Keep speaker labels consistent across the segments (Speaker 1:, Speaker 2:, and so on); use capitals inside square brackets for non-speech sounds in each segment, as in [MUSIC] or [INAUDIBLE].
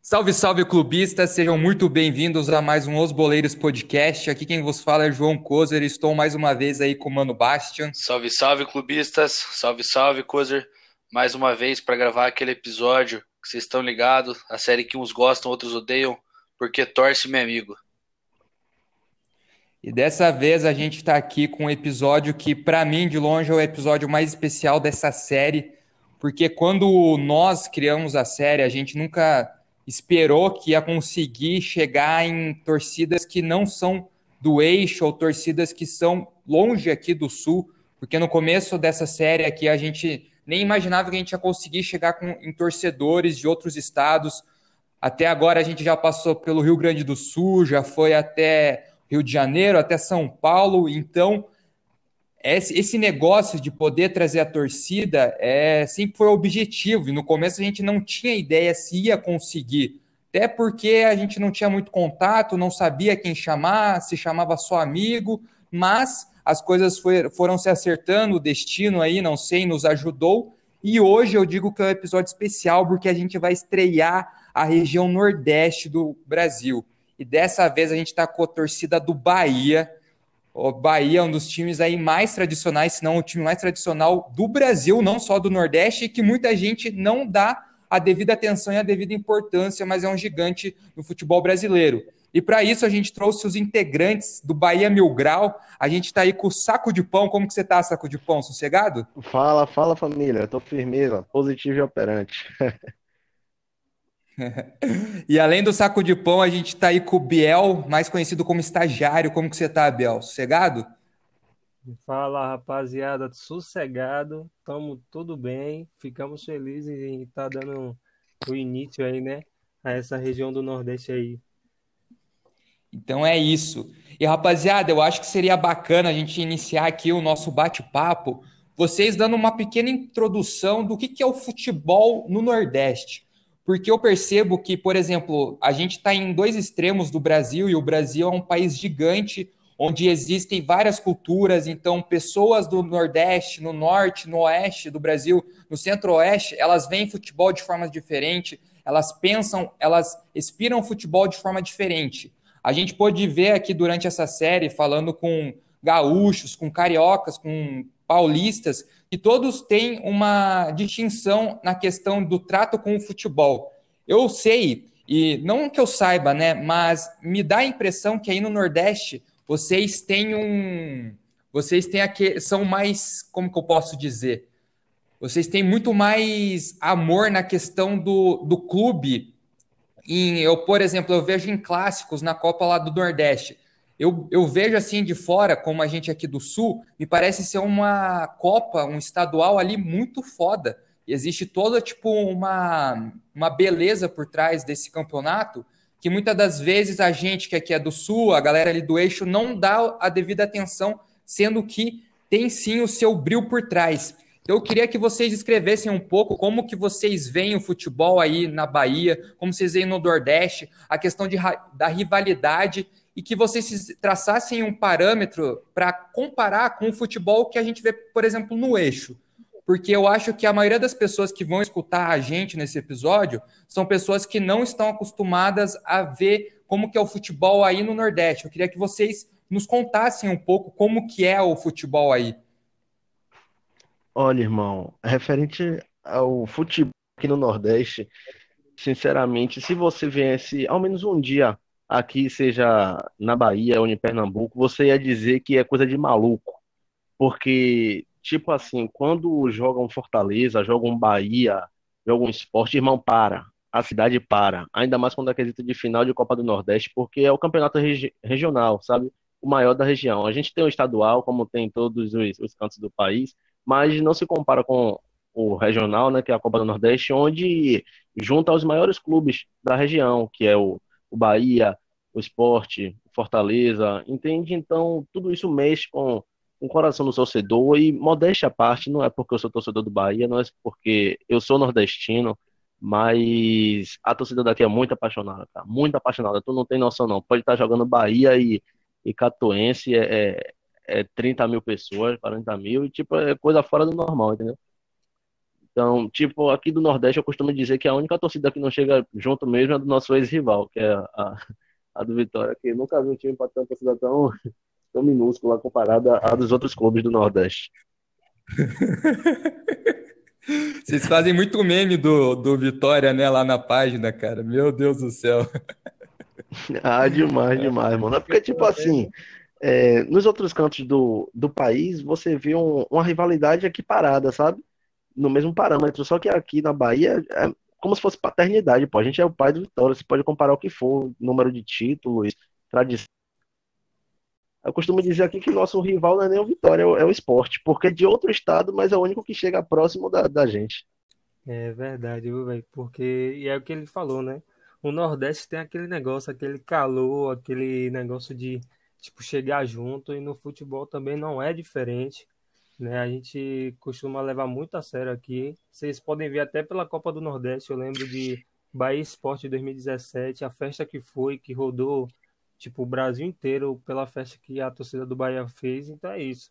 Speaker 1: Salve, salve, clubistas! Sejam muito bem-vindos a mais um Os Boleiros Podcast. Aqui quem vos fala é João Kozer. Estou mais uma vez aí com o Mano Bastian.
Speaker 2: Salve, salve, clubistas! Salve, salve, Kozer! Mais uma vez para gravar aquele episódio que vocês estão ligados, a série que uns gostam, outros odeiam, porque torce meu amigo.
Speaker 1: E dessa vez a gente está aqui com um episódio que, para mim, de longe, é o episódio mais especial dessa série, porque quando nós criamos a série, a gente nunca esperou que ia conseguir chegar em torcidas que não são do eixo ou torcidas que são longe aqui do sul, porque no começo dessa série aqui a gente nem imaginava que a gente ia conseguir chegar com, em torcedores de outros estados. Até agora a gente já passou pelo Rio Grande do Sul, já foi até Rio de Janeiro, até São Paulo. Então, esse negócio de poder trazer a torcida é, sempre foi objetivo, e no começo a gente não tinha ideia se ia conseguir, até porque a gente não tinha muito contato, não sabia quem chamar, se chamava só amigo, mas as coisas foi, foram se acertando, o destino aí, não sei, nos ajudou, e hoje eu digo que é um episódio especial porque a gente vai estrear a região nordeste do Brasil. E dessa vez a gente está com a torcida do Bahia, o Bahia é um dos times aí mais tradicionais, se não o time mais tradicional do Brasil, não só do Nordeste, que muita gente não dá a devida atenção e a devida importância, mas é um gigante no futebol brasileiro. E para isso a gente trouxe os integrantes do Bahia Mil Grau. A gente está aí com o Saco de Pão. Como que você está, Saco de Pão? Sossegado?
Speaker 3: Fala, fala família. Estou firmeza, positivo e operante. [LAUGHS] [LAUGHS]
Speaker 1: e além do saco de pão, a gente está aí com o Biel, mais conhecido como estagiário. Como que você está, Biel? Sossegado?
Speaker 4: Fala, rapaziada, sossegado, estamos tudo bem, ficamos felizes em estar tá dando o início aí, né, a essa região do Nordeste aí.
Speaker 1: Então é isso. E rapaziada, eu acho que seria bacana a gente iniciar aqui o nosso bate-papo, vocês dando uma pequena introdução do que, que é o futebol no Nordeste porque eu percebo que, por exemplo, a gente está em dois extremos do Brasil e o Brasil é um país gigante onde existem várias culturas, então pessoas do Nordeste, no Norte, no Oeste do Brasil, no Centro-Oeste, elas veem futebol de forma diferente, elas pensam, elas expiram futebol de forma diferente. A gente pôde ver aqui durante essa série, falando com gaúchos, com cariocas, com paulistas, que todos têm uma distinção na questão do trato com o futebol. Eu sei, e não que eu saiba, né, mas me dá a impressão que aí no Nordeste vocês têm um. Vocês têm aqui, são mais, como que eu posso dizer? Vocês têm muito mais amor na questão do, do clube. Eu, por exemplo, eu vejo em clássicos na Copa lá do Nordeste eu, eu vejo assim de fora, como a gente aqui do Sul, me parece ser uma Copa, um estadual ali muito foda. existe toda tipo uma, uma beleza por trás desse campeonato que muitas das vezes a gente que aqui é do Sul, a galera ali do eixo, não dá a devida atenção, sendo que tem sim o seu brilho por trás. Então, eu queria que vocês escrevessem um pouco como que vocês veem o futebol aí na Bahia, como vocês veem no Nordeste, a questão de, da rivalidade e que vocês traçassem um parâmetro para comparar com o futebol que a gente vê, por exemplo, no eixo. Porque eu acho que a maioria das pessoas que vão escutar a gente nesse episódio são pessoas que não estão acostumadas a ver como que é o futebol aí no Nordeste. Eu queria que vocês nos contassem um pouco como que é o futebol aí.
Speaker 3: Olha, irmão, referente ao futebol aqui no Nordeste, sinceramente, se você viesse ao menos um dia aqui, seja na Bahia ou em Pernambuco, você ia dizer que é coisa de maluco. Porque, tipo assim, quando jogam Fortaleza, jogam Bahia, jogam esporte, irmão, para. A cidade para. Ainda mais quando é quesito de final de Copa do Nordeste, porque é o campeonato regi regional, sabe? O maior da região. A gente tem o estadual, como tem em todos os, os cantos do país, mas não se compara com o regional, né, que é a Copa do Nordeste, onde junta os maiores clubes da região, que é o o Bahia, o esporte, Fortaleza, entende? Então, tudo isso mexe com, o coração do torcedor e, modéstia à parte, não é porque eu sou torcedor do Bahia, não é porque eu sou nordestino, mas a torcida daqui é muito apaixonada, cara, muito apaixonada. Tu não tem noção, não. Pode estar jogando Bahia e, e Catuense, é, é, é 30 mil pessoas, 40 mil, e tipo, é coisa fora do normal, entendeu? Então, tipo, aqui do Nordeste eu costumo dizer que a única torcida que não chega junto mesmo é do nosso ex-rival, que é a, a do Vitória, que nunca vi um time para ter uma torcida tão, tão minúscula comparada à dos outros clubes do Nordeste. [LAUGHS]
Speaker 1: Vocês fazem muito meme do, do Vitória, né, lá na página, cara. Meu Deus do céu. [LAUGHS]
Speaker 3: Ah, demais, demais, mano. É porque, tipo assim, é, nos outros cantos do, do país, você vê um, uma rivalidade equiparada, sabe? No mesmo parâmetro. Só que aqui na Bahia é como se fosse paternidade, pô. A gente é o pai do Vitória. Você pode comparar o que for, número de títulos, tradição. Eu costumo dizer aqui que nosso rival não é nem o Vitória, é o, é o esporte, porque é de outro estado, mas é o único que chega próximo da, da gente.
Speaker 4: É verdade, velho? Porque, e é o que ele falou, né? O Nordeste tem aquele negócio, aquele calor, aquele negócio de, tipo, chegar junto, e no futebol também não é diferente, né? A gente costuma levar muito a sério aqui. Vocês podem ver até pela Copa do Nordeste, eu lembro de Bahia Esporte 2017, a festa que foi, que rodou tipo, o Brasil inteiro pela festa que a torcida do Bahia fez. Então é isso.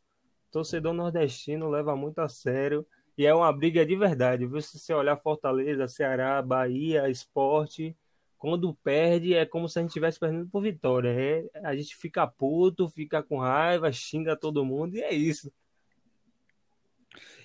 Speaker 4: Torcedor nordestino leva muito a sério e é uma briga de verdade. Viu? Se você olhar Fortaleza, Ceará, Bahia, Esporte, quando perde é como se a gente estivesse perdendo por vitória. É, a gente fica puto, fica com raiva, xinga todo mundo e é isso.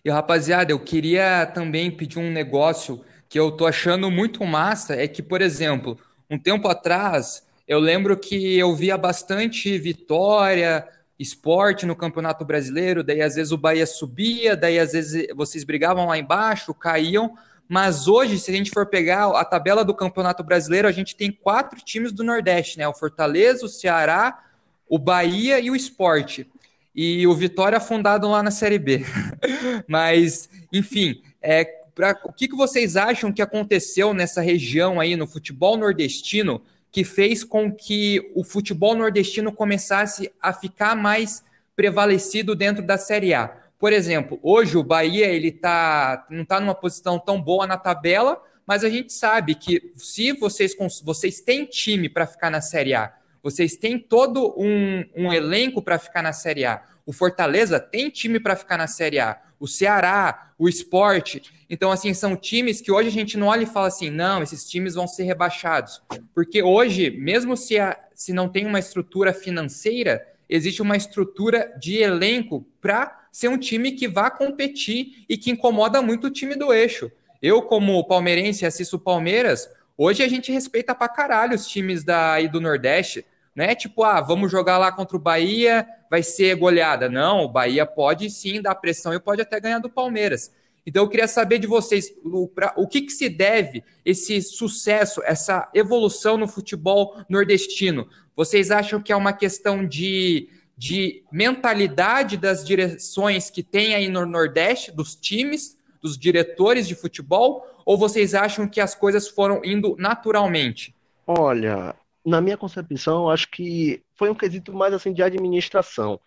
Speaker 1: E rapaziada, eu queria também pedir um negócio que eu tô achando muito massa, é que, por exemplo, um tempo atrás eu lembro que eu via bastante vitória, esporte no Campeonato Brasileiro, daí às vezes o Bahia subia, daí às vezes vocês brigavam lá embaixo, caíam. Mas hoje, se a gente for pegar a tabela do Campeonato Brasileiro, a gente tem quatro times do Nordeste, né? O Fortaleza, o Ceará, o Bahia e o Esporte. E o Vitória fundado lá na Série B. [LAUGHS] Mas, enfim, é, pra, o que, que vocês acham que aconteceu nessa região aí no futebol nordestino? que fez com que o futebol nordestino começasse a ficar mais prevalecido dentro da Série A. Por exemplo, hoje o Bahia ele tá, não está numa posição tão boa na tabela, mas a gente sabe que se vocês, vocês têm time para ficar na Série A, vocês têm todo um, um elenco para ficar na Série A. O Fortaleza tem time para ficar na Série A. O Ceará, o Esporte. Então, assim, são times que hoje a gente não olha e fala assim, não, esses times vão ser rebaixados. Porque hoje, mesmo se, a, se não tem uma estrutura financeira, existe uma estrutura de elenco para ser um time que vá competir e que incomoda muito o time do eixo. Eu, como palmeirense, assisto o Palmeiras, hoje a gente respeita pra caralho os times daí do Nordeste. Não é tipo, ah, vamos jogar lá contra o Bahia, vai ser goleada. Não, o Bahia pode sim dar pressão e pode até ganhar do Palmeiras. Então eu queria saber de vocês o, pra, o que, que se deve esse sucesso, essa evolução no futebol nordestino. Vocês acham que é uma questão de, de mentalidade das direções que tem aí no Nordeste, dos times, dos diretores de futebol, ou vocês acham que as coisas foram indo naturalmente?
Speaker 3: Olha, na minha concepção, acho que foi um quesito mais assim de administração,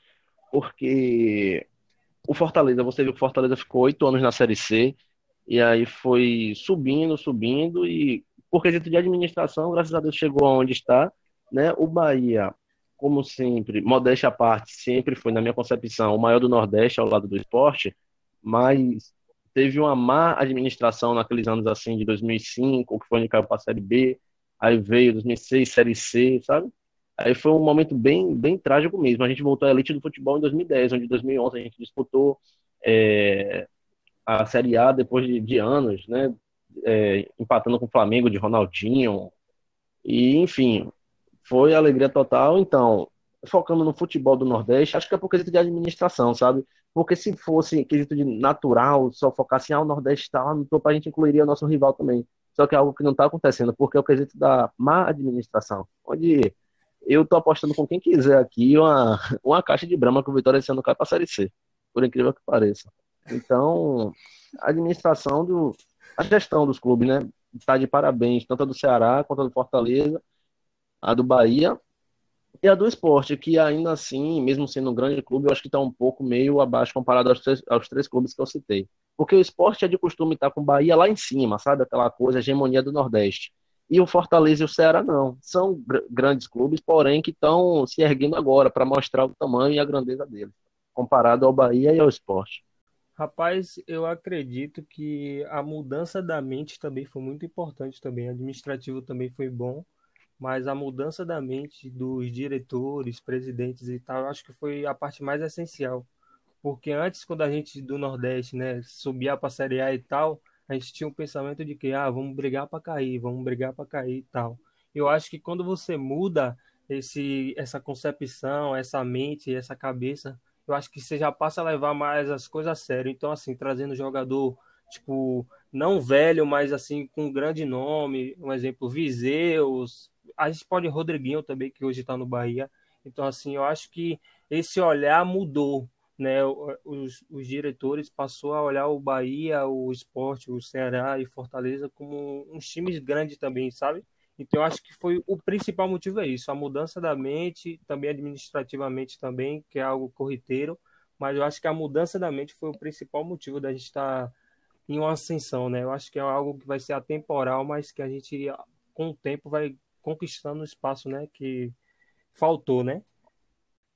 Speaker 3: porque o Fortaleza, você viu que o Fortaleza ficou oito anos na Série C, e aí foi subindo, subindo, e por quesito de administração, graças a Deus chegou aonde está, né? O Bahia, como sempre, modéstia à parte, sempre foi, na minha concepção, o maior do Nordeste ao lado do esporte, mas teve uma má administração naqueles anos assim de 2005, que foi onde caiu para a Série B, aí veio 2006, Série C, sabe? Aí foi um momento bem, bem trágico mesmo. A gente voltou à elite do futebol em 2010, onde em 2011 a gente disputou é, a Série A depois de, de anos, né? É, empatando com o Flamengo de Ronaldinho. E, enfim, foi alegria total. Então, focando no futebol do Nordeste, acho que é por quesito de administração, sabe? Porque se fosse quesito de natural, só focasse em ah, Nordeste está lá no topo, a gente incluiria o nosso rival também. Só que é algo que não está acontecendo, porque é o quesito da má administração, onde eu tô apostando com quem quiser aqui uma, uma caixa de Brahma que o Vitória esse ano cai pra Série C, por incrível que pareça. Então, a administração do. A gestão dos clubes, né? Tá de parabéns, tanto a do Ceará quanto a do Fortaleza, a do Bahia e a do esporte, que ainda assim, mesmo sendo um grande clube, eu acho que está um pouco meio abaixo comparado aos três, aos três clubes que eu citei. Porque o esporte é de costume estar com o Bahia lá em cima, sabe? Aquela coisa, hegemonia do Nordeste. E o Fortaleza e o Ceará não. São gr grandes clubes, porém que estão se erguendo agora para mostrar o tamanho e a grandeza deles, comparado ao Bahia e ao Esporte.
Speaker 4: Rapaz, eu acredito que a mudança da mente também foi muito importante também. Administrativo também foi bom, mas a mudança da mente dos diretores, presidentes e tal, eu acho que foi a parte mais essencial. Porque antes, quando a gente do Nordeste, né, subia para a Série A e tal, a gente tinha um pensamento de que, ah, vamos brigar para cair, vamos brigar para cair e tal. Eu acho que quando você muda esse, essa concepção, essa mente, essa cabeça, eu acho que você já passa a levar mais as coisas a sério. Então, assim, trazendo jogador, tipo, não velho, mas assim, com um grande nome, um exemplo, Viseus, a gente pode Rodriguinho também, que hoje está no Bahia. Então, assim, eu acho que esse olhar mudou né, os, os diretores passou a olhar o Bahia, o Esporte, o Ceará e Fortaleza como uns times grandes também, sabe? Então eu acho que foi o principal motivo é isso, a mudança da mente, também administrativamente também, que é algo corriqueiro, mas eu acho que a mudança da mente foi o principal motivo da gente estar em uma ascensão, né? Eu acho que é algo que vai ser atemporal, mas que a gente com o tempo vai conquistando o espaço, né, que faltou, né?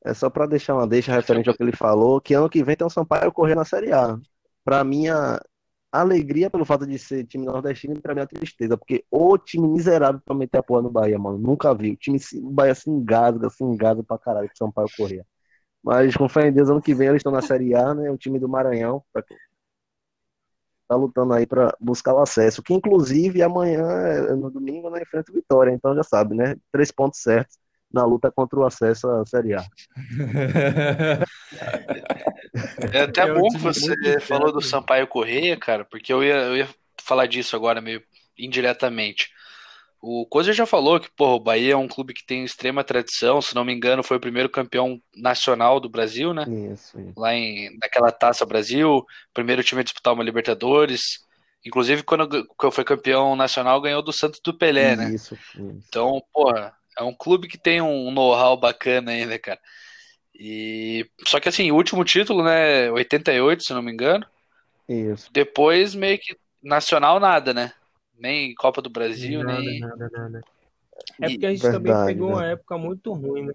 Speaker 3: É só para deixar uma deixa referente ao que ele falou, que ano que vem tem o Sampaio correr na Série A. Para minha alegria pelo fato de ser time nordestino e pra minha tristeza, porque o time miserável pra meter a porra no Bahia, mano. Nunca vi. O time o Bahia se engasga, se engasga pra caralho que Sampaio correr. Mas com fé em Deus, ano que vem eles estão na Série A, né? O time do Maranhão. Tá lutando aí para buscar o acesso. Que inclusive amanhã, no domingo, né, enfrenta o Vitória. Então já sabe, né? Três pontos certos na luta contra o acesso à Série A. [LAUGHS]
Speaker 2: É até é bom que você falou do Sampaio Correia, cara, porque eu ia, eu ia falar disso agora meio indiretamente. O Coisa já falou que porra, o Bahia é um clube que tem extrema tradição, se não me engano, foi o primeiro campeão nacional do Brasil, né?
Speaker 3: Isso, isso.
Speaker 2: Lá em naquela Taça Brasil, primeiro time a disputar uma Libertadores. Inclusive, quando foi campeão nacional, ganhou do Santos do Pelé, né?
Speaker 3: Isso, isso.
Speaker 2: Então, porra, é um clube que tem um know-how bacana ainda, cara. E só que assim, o último título, né, 88, se não me engano.
Speaker 3: Isso.
Speaker 2: Depois meio que nacional nada, né? Nem Copa do Brasil,
Speaker 4: nada,
Speaker 2: nem
Speaker 4: nada, nada. É porque a gente Verdade, também pegou né? uma época muito ruim, né?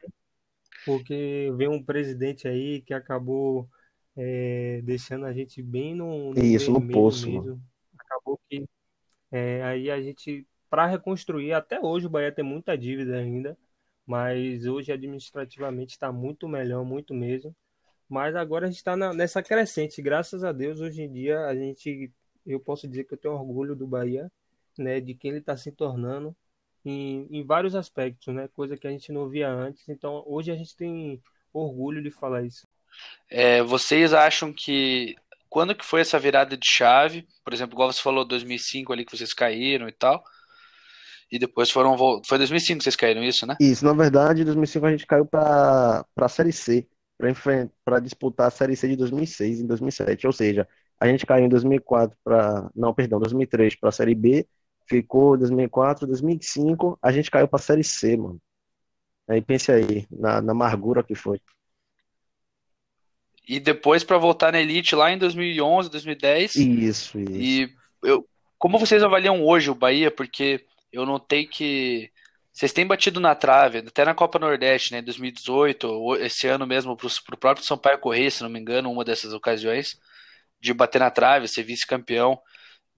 Speaker 4: Porque veio um presidente aí que acabou é, deixando a gente bem no, no
Speaker 3: Isso, no poço.
Speaker 4: Mesmo. Acabou que é, aí a gente para reconstruir. Até hoje o Bahia tem muita dívida ainda, mas hoje administrativamente está muito melhor, muito mesmo. Mas agora a gente está nessa crescente. Graças a Deus, hoje em dia a gente, eu posso dizer que eu tenho orgulho do Bahia, né, de quem ele está se tornando em, em vários aspectos, né, coisa que a gente não via antes. Então hoje a gente tem orgulho de falar isso.
Speaker 2: É, vocês acham que quando que foi essa virada de chave? Por exemplo, igual você falou 2005 ali que vocês caíram e tal e depois foram. Foi 2005 que vocês caíram isso, né?
Speaker 3: Isso, na verdade, em 2005 a gente caiu para a Série C, para disputar a Série C de 2006 em 2007. Ou seja, a gente caiu em 2004 para. Não, perdão, 2003 para a Série B, ficou 2004, 2005, a gente caiu para a Série C, mano. Aí pense aí, na, na amargura que foi.
Speaker 2: E depois para voltar na Elite lá em 2011, 2010.
Speaker 3: Isso, isso.
Speaker 2: E eu, como vocês avaliam hoje o Bahia? Porque eu notei que vocês têm batido na trave, até na Copa Nordeste, né, 2018, esse ano mesmo, para o próprio Sampaio Correia, se não me engano, uma dessas ocasiões, de bater na trave, ser vice-campeão.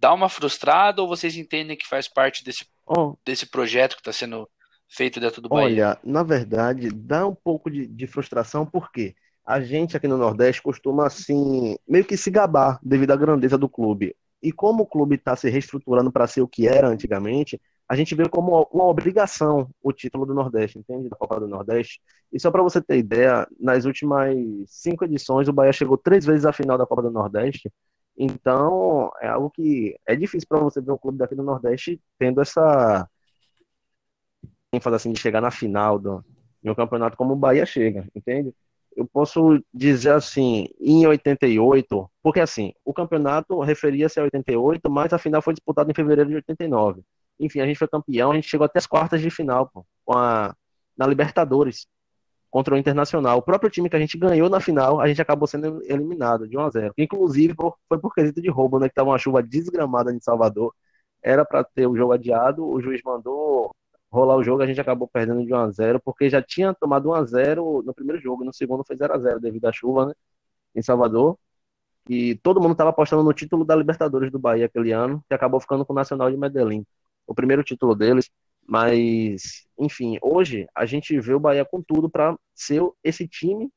Speaker 2: Dá uma frustrada ou vocês entendem que faz parte desse, oh. desse projeto que está sendo feito dentro do Bahia?
Speaker 3: Olha, na verdade, dá um pouco de, de frustração, porque a gente aqui no Nordeste costuma, assim, meio que se gabar devido à grandeza do clube. E como o clube está se reestruturando para ser o que era antigamente, a gente vê como uma obrigação o título do Nordeste, entende? Da Copa do Nordeste. E só para você ter ideia, nas últimas cinco edições, o Bahia chegou três vezes à final da Copa do Nordeste. Então, é algo que é difícil para você ver um clube daqui do Nordeste tendo essa ênfase assim, de chegar na final do, de um campeonato como o Bahia chega, entende? Eu posso dizer assim, em 88, porque assim, o campeonato referia-se a 88, mas a final foi disputada em fevereiro de 89. Enfim, a gente foi campeão, a gente chegou até as quartas de final, pô, com a, na Libertadores, contra o Internacional. O próprio time que a gente ganhou na final, a gente acabou sendo eliminado de 1 a 0 Inclusive, foi por quesito de roubo, né? Que tava uma chuva desgramada em Salvador. era para ter o jogo adiado, o juiz mandou rolar o jogo, a gente acabou perdendo de 1 a 0 porque já tinha tomado 1 a 0 no primeiro jogo, no segundo foi 0 a 0 devido à chuva, né, em Salvador. E todo mundo estava apostando no título da Libertadores do Bahia aquele ano, que acabou ficando com o Nacional de Medellín. O primeiro título deles, mas enfim, hoje a gente vê o Bahia com tudo para ser esse time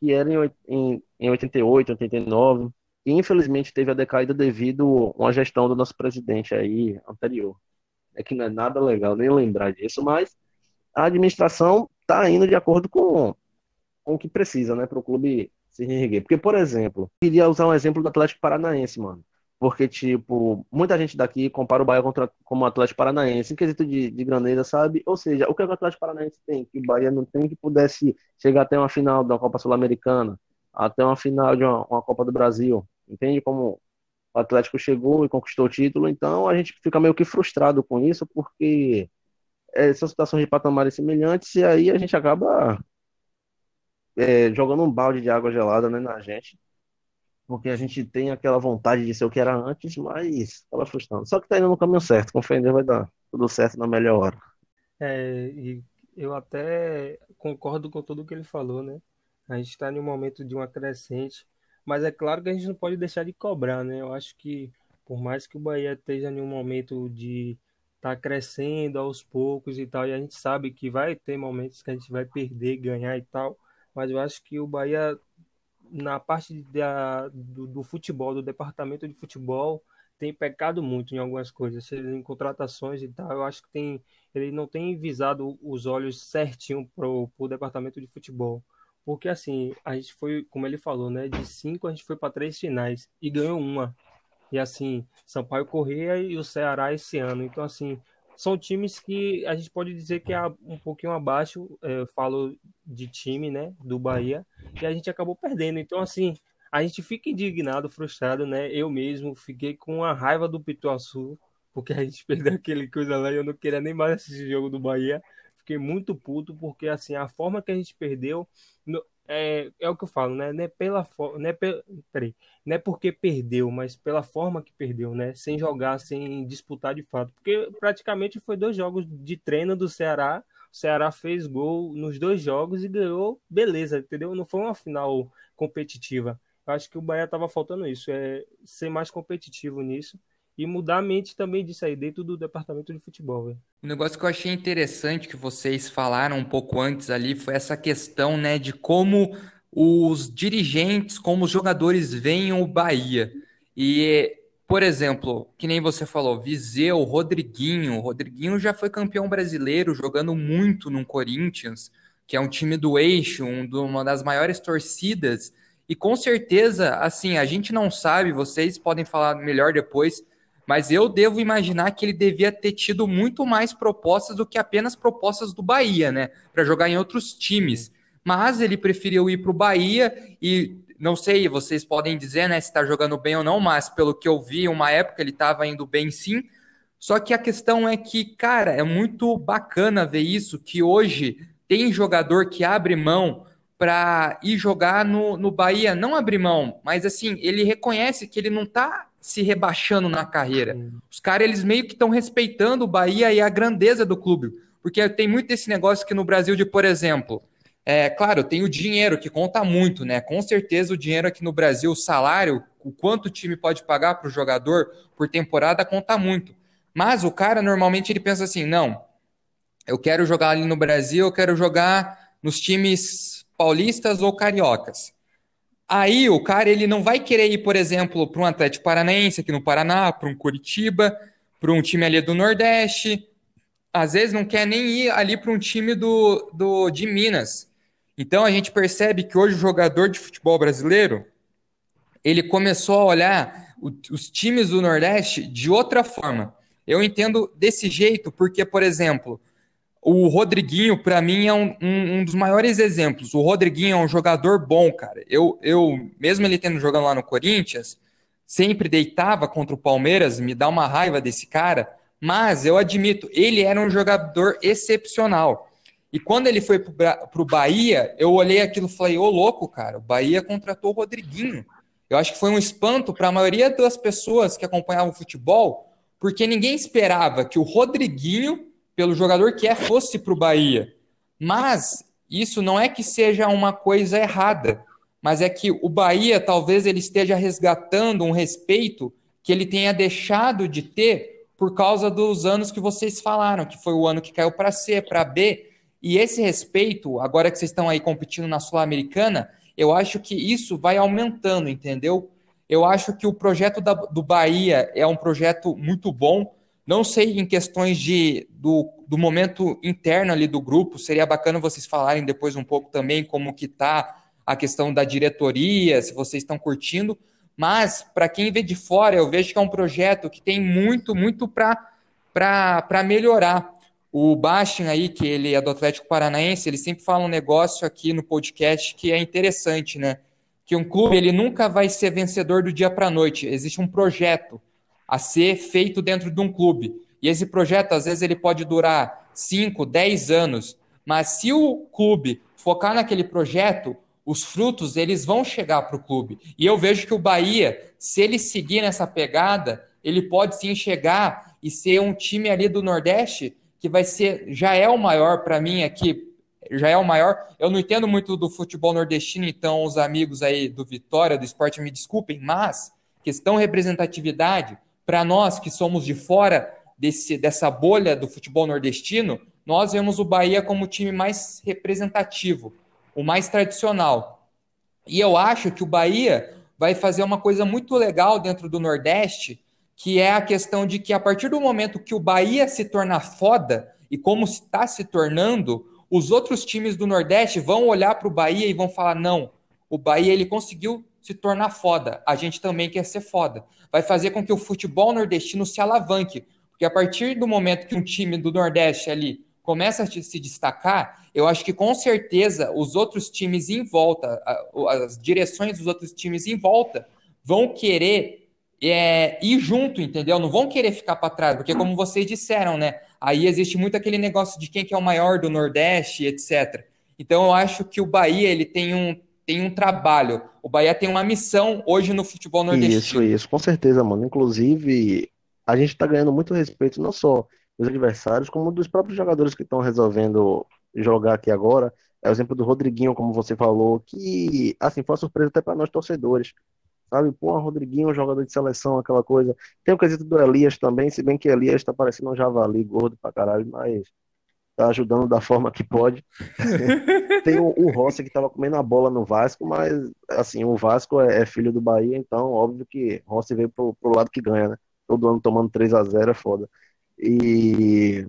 Speaker 3: que era em, em, em 88, 89, e infelizmente teve a decaída devido a uma gestão do nosso presidente aí anterior. É que não é nada legal nem lembrar disso, mas a administração está indo de acordo com, com o que precisa, né, para o clube se reerguer. Porque, por exemplo, queria usar um exemplo do Atlético Paranaense, mano. Porque, tipo, muita gente daqui compara o Bahia contra, como o Atlético Paranaense, em quesito de, de grandeza, sabe? Ou seja, o que o Atlético Paranaense tem, que o Bahia não tem, que pudesse chegar até uma final da Copa Sul-Americana, até uma final de uma, uma, Copa do Brasil. Entende como o Atlético chegou e conquistou o título? Então, a gente fica meio que frustrado com isso, porque é, são situações de patamares semelhantes e aí a gente acaba é, jogando um balde de água gelada né, na gente porque a gente tem aquela vontade de ser o que era antes, mas estava frustrando. Só que está indo no caminho certo, com vai dar tudo certo na melhor hora.
Speaker 4: É, e eu até concordo com tudo que ele falou, né? A gente está em um momento de uma crescente, mas é claro que a gente não pode deixar de cobrar, né? Eu acho que por mais que o Bahia esteja em um momento de estar tá crescendo aos poucos e tal, e a gente sabe que vai ter momentos que a gente vai perder, ganhar e tal, mas eu acho que o Bahia na parte da, do, do, futebol, do departamento de futebol, tem pecado muito em algumas coisas, em contratações e tal. Eu acho que tem, ele não tem visado os olhos certinho pro, pro departamento de futebol. Porque assim, a gente foi, como ele falou, né? De cinco a gente foi para três finais e ganhou uma. E assim, Sampaio Correia e o Ceará esse ano. Então, assim, são times que a gente pode dizer que é um pouquinho abaixo, é, eu falo de time, né, do Bahia, e a gente acabou perdendo. Então, assim, a gente fica indignado, frustrado, né? Eu mesmo fiquei com a raiva do Pituaçu, porque a gente [LAUGHS] perdeu aquele coisa lá e eu não queria nem mais assistir o jogo do Bahia. Fiquei muito puto, porque, assim, a forma que a gente perdeu é, é o que eu falo, né? Não é pela não é, pe... Peraí, não é porque perdeu, mas pela forma que perdeu, né? Sem jogar, sem disputar de fato. Porque praticamente foi dois jogos de treino do Ceará. O Ceará fez gol nos dois jogos e ganhou, beleza, entendeu? Não foi uma final competitiva. Eu acho que o Bahia estava faltando isso, é ser mais competitivo nisso e mudar a mente também disso aí dentro do departamento de futebol. Véio.
Speaker 1: Um negócio que eu achei interessante que vocês falaram um pouco antes ali foi essa questão, né, de como os dirigentes, como os jogadores veem o Bahia. E, por exemplo, que nem você falou, Viseu, Rodriguinho. Rodriguinho já foi campeão brasileiro, jogando muito no Corinthians, que é um time do eixo, um, uma das maiores torcidas. E com certeza, assim, a gente não sabe, vocês podem falar melhor depois, mas eu devo imaginar que ele devia ter tido muito mais propostas do que apenas propostas do Bahia, né? Para jogar em outros times. Mas ele preferiu ir para o Bahia e não sei, vocês podem dizer, né, se está jogando bem ou não, mas pelo que eu vi, uma época ele estava indo bem sim. Só que a questão é que, cara, é muito bacana ver isso, que hoje tem jogador que abre mão para ir jogar no, no Bahia. Não abrir mão, mas assim, ele reconhece que ele não está se rebaixando na carreira. Os caras, eles meio que estão respeitando o Bahia e a grandeza do clube. Porque tem muito esse negócio que no Brasil de, por exemplo, é claro, tem o dinheiro que conta muito, né? Com certeza o dinheiro aqui no Brasil, o salário, o quanto o time pode pagar para o jogador por temporada conta muito. Mas o cara normalmente ele pensa assim: não, eu quero jogar ali no Brasil, eu quero jogar nos times paulistas ou cariocas. Aí o cara ele não vai querer ir, por exemplo, para um Atlético Paranaense aqui no Paraná, para um Curitiba, para um time ali do Nordeste. Às vezes não quer nem ir ali para um time do, do, de Minas. Então a gente percebe que hoje o jogador de futebol brasileiro ele começou a olhar o, os times do Nordeste de outra forma. Eu entendo desse jeito porque, por exemplo, o Rodriguinho, para mim, é um, um, um, dos maiores exemplos. O Rodriguinho é um jogador bom, cara. Eu, eu, mesmo ele tendo jogado lá no Corinthians, sempre deitava contra o Palmeiras, me dá uma raiva desse cara, mas eu admito, ele era um jogador excepcional. E quando ele foi para o Bahia, eu olhei aquilo e falei, ô louco, cara, o Bahia contratou o Rodriguinho. Eu acho que foi um espanto para a maioria das pessoas que acompanhavam o futebol, porque ninguém esperava que o Rodriguinho, pelo jogador que é, fosse para o Bahia. Mas isso não é que seja uma coisa errada, mas é que o Bahia talvez ele esteja resgatando um respeito que ele tenha deixado de ter por causa dos anos que vocês falaram, que foi o ano que caiu para C, para B, e esse respeito, agora que vocês estão aí competindo na Sul-Americana, eu acho que isso vai aumentando, entendeu? Eu acho que o projeto da, do Bahia é um projeto muito bom. Não sei em questões de, do, do momento interno ali do grupo, seria bacana vocês falarem depois um pouco também como que está a questão da diretoria, se vocês estão curtindo. Mas, para quem vê de fora, eu vejo que é um projeto que tem muito, muito para melhorar. O Bastin aí, que ele é do Atlético Paranaense, ele sempre fala um negócio aqui no podcast que é interessante, né? Que um clube ele nunca vai ser vencedor do dia para a noite. Existe um projeto a ser feito dentro de um clube. E esse projeto, às vezes, ele pode durar 5, 10 anos. Mas se o clube focar naquele projeto, os frutos eles vão chegar para o clube. E eu vejo que o Bahia, se ele seguir nessa pegada, ele pode sim chegar e ser um time ali do Nordeste que vai ser, já é o maior para mim aqui, já é o maior. Eu não entendo muito do futebol nordestino, então os amigos aí do Vitória, do esporte, me desculpem, mas questão representatividade, para nós que somos de fora desse, dessa bolha do futebol nordestino, nós vemos o Bahia como o time mais representativo, o mais tradicional. E eu acho que o Bahia vai fazer uma coisa muito legal dentro do Nordeste, que é a questão de que a partir do momento que o Bahia se tornar foda, e como está se tornando, os outros times do Nordeste vão olhar para o Bahia e vão falar: não, o Bahia ele conseguiu se tornar foda, a gente também quer ser foda. Vai fazer com que o futebol nordestino se alavanque, porque a partir do momento que um time do Nordeste ali começa a se destacar, eu acho que com certeza os outros times em volta, as direções dos outros times em volta, vão querer é, ir junto, entendeu? Não vão querer ficar para trás, porque como vocês disseram, né? Aí existe muito aquele negócio de quem que é o maior do Nordeste, etc. Então eu acho que o Bahia ele tem um tem um trabalho. O Bahia tem uma missão hoje no futebol nordestino.
Speaker 3: Isso, isso, com certeza, mano. Inclusive, a gente está ganhando muito respeito não só dos adversários, como dos próprios jogadores que estão resolvendo jogar aqui agora. É o exemplo do Rodriguinho, como você falou, que assim foi uma surpresa até para nós torcedores sabe? Pô, Rodriguinho, jogador de seleção, aquela coisa. Tem o quesito do Elias também, se bem que Elias tá parecendo um javali gordo pra caralho, mas tá ajudando da forma que pode. [LAUGHS] Tem o, o Rossi que tava comendo a bola no Vasco, mas assim, o Vasco é, é filho do Bahia, então óbvio que Rossi veio pro, pro lado que ganha, né? Todo ano tomando 3 a 0 é foda. E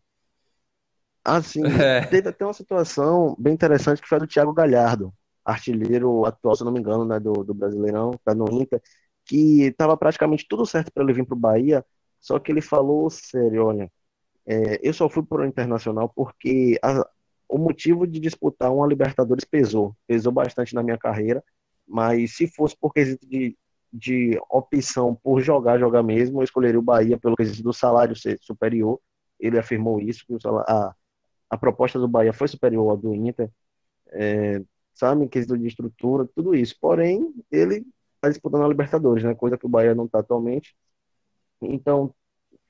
Speaker 3: assim, [LAUGHS] é. teve até uma situação bem interessante que foi a do Thiago Galhardo artilheiro atual, se não me engano, né, do, do Brasileirão, tá no Inter, que estava praticamente tudo certo para ele vir para o Bahia, só que ele falou sério, olha, é, eu só fui para o Internacional porque a, o motivo de disputar uma Libertadores pesou, pesou bastante na minha carreira, mas se fosse por quesito de, de opção por jogar, jogar mesmo, eu escolheria o Bahia pelo quesito do salário ser superior, ele afirmou isso, que a, a proposta do Bahia foi superior à do Inter, é, sabe? Quesito de estrutura, tudo isso. Porém, ele está disputando a Libertadores, né? Coisa que o Bahia não está atualmente. Então,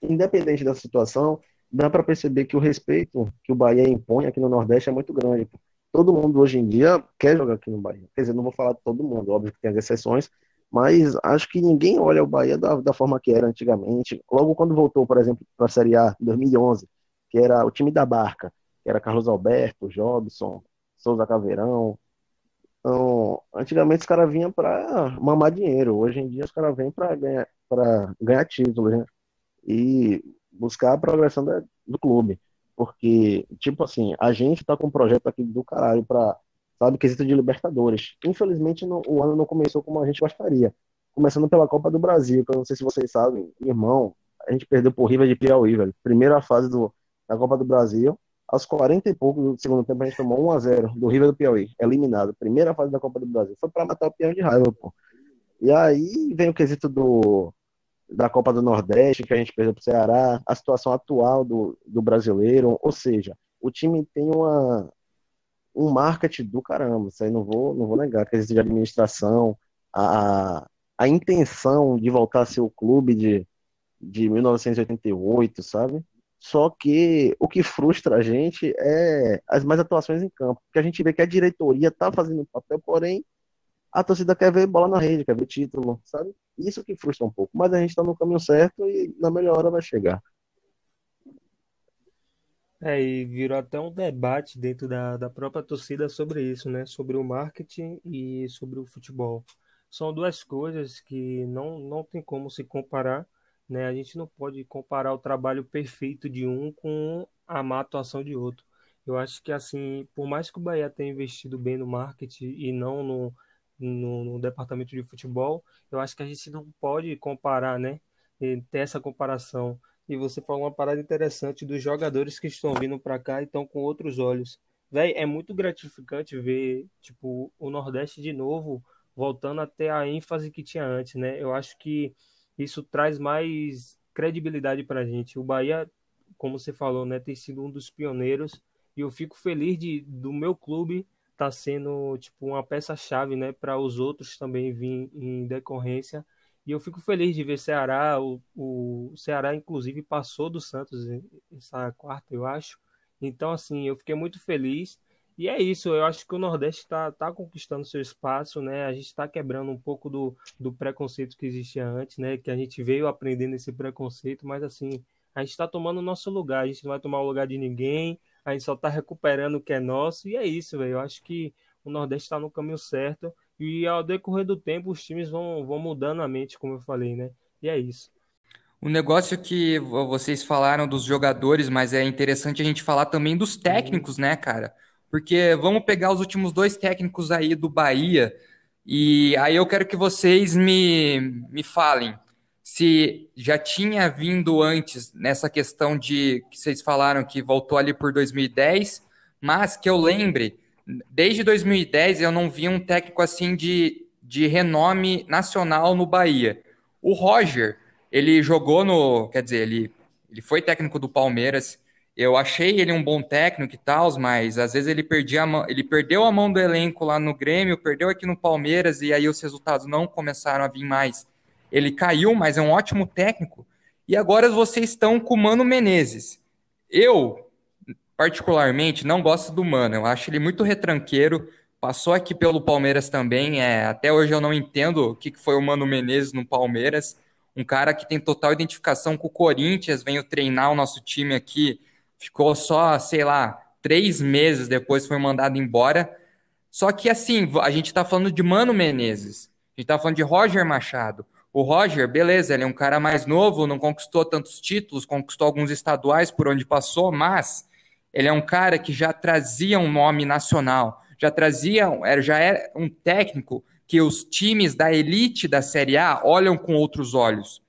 Speaker 3: independente da situação, dá para perceber que o respeito que o Bahia impõe aqui no Nordeste é muito grande. Todo mundo hoje em dia quer jogar aqui no Bahia. Quer dizer, não vou falar de todo mundo, óbvio que tem as exceções, mas acho que ninguém olha o Bahia da, da forma que era antigamente. Logo quando voltou, por exemplo, para a Série A em 2011, que era o time da Barca, que era Carlos Alberto, Jobson, Souza Caveirão, então, antigamente os caras vinham para mamar dinheiro, hoje em dia os caras vêm para ganhar, ganhar títulos, né? E buscar a progressão da, do clube. Porque, tipo assim, a gente tá com um projeto aqui do caralho para, sabe, quesito de Libertadores. Infelizmente, o ano não começou como a gente gostaria. Começando pela Copa do Brasil, que eu não sei se vocês sabem, irmão, a gente perdeu por River de Piauí, velho. Primeira fase do, da Copa do Brasil aos 40 e pouco do segundo tempo, a gente tomou 1x0 do River do Piauí, eliminado. Primeira fase da Copa do Brasil. Foi para matar o Piauí de raiva, pô. E aí vem o quesito do, da Copa do Nordeste, que a gente perdeu pro Ceará, a situação atual do, do brasileiro. Ou seja, o time tem uma, um marketing do caramba. Isso aí não vou, não vou negar. Quesito de administração, a, a intenção de voltar a ser o clube de, de 1988, sabe? Só que o que frustra a gente é as mais atuações em campo, porque a gente vê que a diretoria está fazendo o papel, porém a torcida quer ver bola na rede, quer ver título, sabe? Isso que frustra um pouco, mas a gente está no caminho certo e na melhor hora vai chegar.
Speaker 4: É, e virou até um debate dentro da, da própria torcida sobre isso, né? Sobre o marketing e sobre o futebol. São duas coisas que não, não tem como se comparar, né? A gente não pode comparar o trabalho perfeito de um com a má atuação de outro. Eu acho que, assim, por mais que o Bahia tenha investido bem no marketing e não no, no, no departamento de futebol, eu acho que a gente não pode comparar, né? Ter essa comparação e você falou uma parada interessante dos jogadores que estão vindo para cá e estão com outros olhos. Véi, é muito gratificante ver, tipo, o Nordeste de novo voltando até a ênfase que tinha antes, né? Eu acho que isso traz mais credibilidade para a gente. O Bahia, como você falou, né, tem sido um dos pioneiros e eu fico feliz de do meu clube estar tá sendo tipo uma peça-chave, né, para os outros também vir em decorrência e eu fico feliz de ver Ceará. O, o Ceará, inclusive, passou do Santos essa quarta, eu acho. Então, assim, eu fiquei muito feliz. E é isso, eu acho que o Nordeste está tá conquistando seu espaço, né? A gente está quebrando um pouco do, do preconceito que existia antes, né? Que a gente veio aprendendo esse preconceito, mas assim, a gente está tomando o nosso lugar, a gente não vai tomar o lugar de ninguém, a gente só está recuperando o que é nosso, e é isso, velho. Eu acho que o Nordeste está no caminho certo. E ao decorrer do tempo, os times vão, vão mudando a mente, como eu falei, né? E é isso.
Speaker 1: O negócio que vocês falaram dos jogadores, mas é interessante a gente falar também dos técnicos, né, cara? Porque vamos pegar os últimos dois técnicos aí do Bahia, e aí eu quero que vocês me, me falem se já tinha vindo antes nessa questão de que vocês falaram que voltou ali por 2010, mas que eu lembre desde 2010 eu não vi um técnico assim de, de renome nacional no Bahia. O Roger, ele jogou no. Quer dizer, ele, ele foi técnico do Palmeiras. Eu achei ele um bom técnico e tal, mas às vezes ele, perdia mão, ele perdeu a mão do elenco lá no Grêmio, perdeu aqui no Palmeiras, e aí os resultados não começaram a vir mais. Ele caiu, mas é um ótimo técnico. E agora vocês estão com o Mano Menezes. Eu, particularmente, não gosto do Mano. Eu acho ele muito retranqueiro. Passou aqui pelo Palmeiras também. É, até hoje eu não entendo o que foi o Mano Menezes no Palmeiras. Um cara que tem total identificação com o Corinthians, veio treinar o nosso time aqui. Ficou só, sei lá, três meses depois foi mandado embora. Só que assim, a gente está falando de Mano Menezes. A gente está falando de Roger Machado. O Roger, beleza, ele é um cara mais novo, não conquistou tantos títulos, conquistou alguns estaduais por onde passou, mas ele é um cara que já trazia um nome nacional, já trazia, já era um técnico que os times da elite da Série A olham com outros olhos.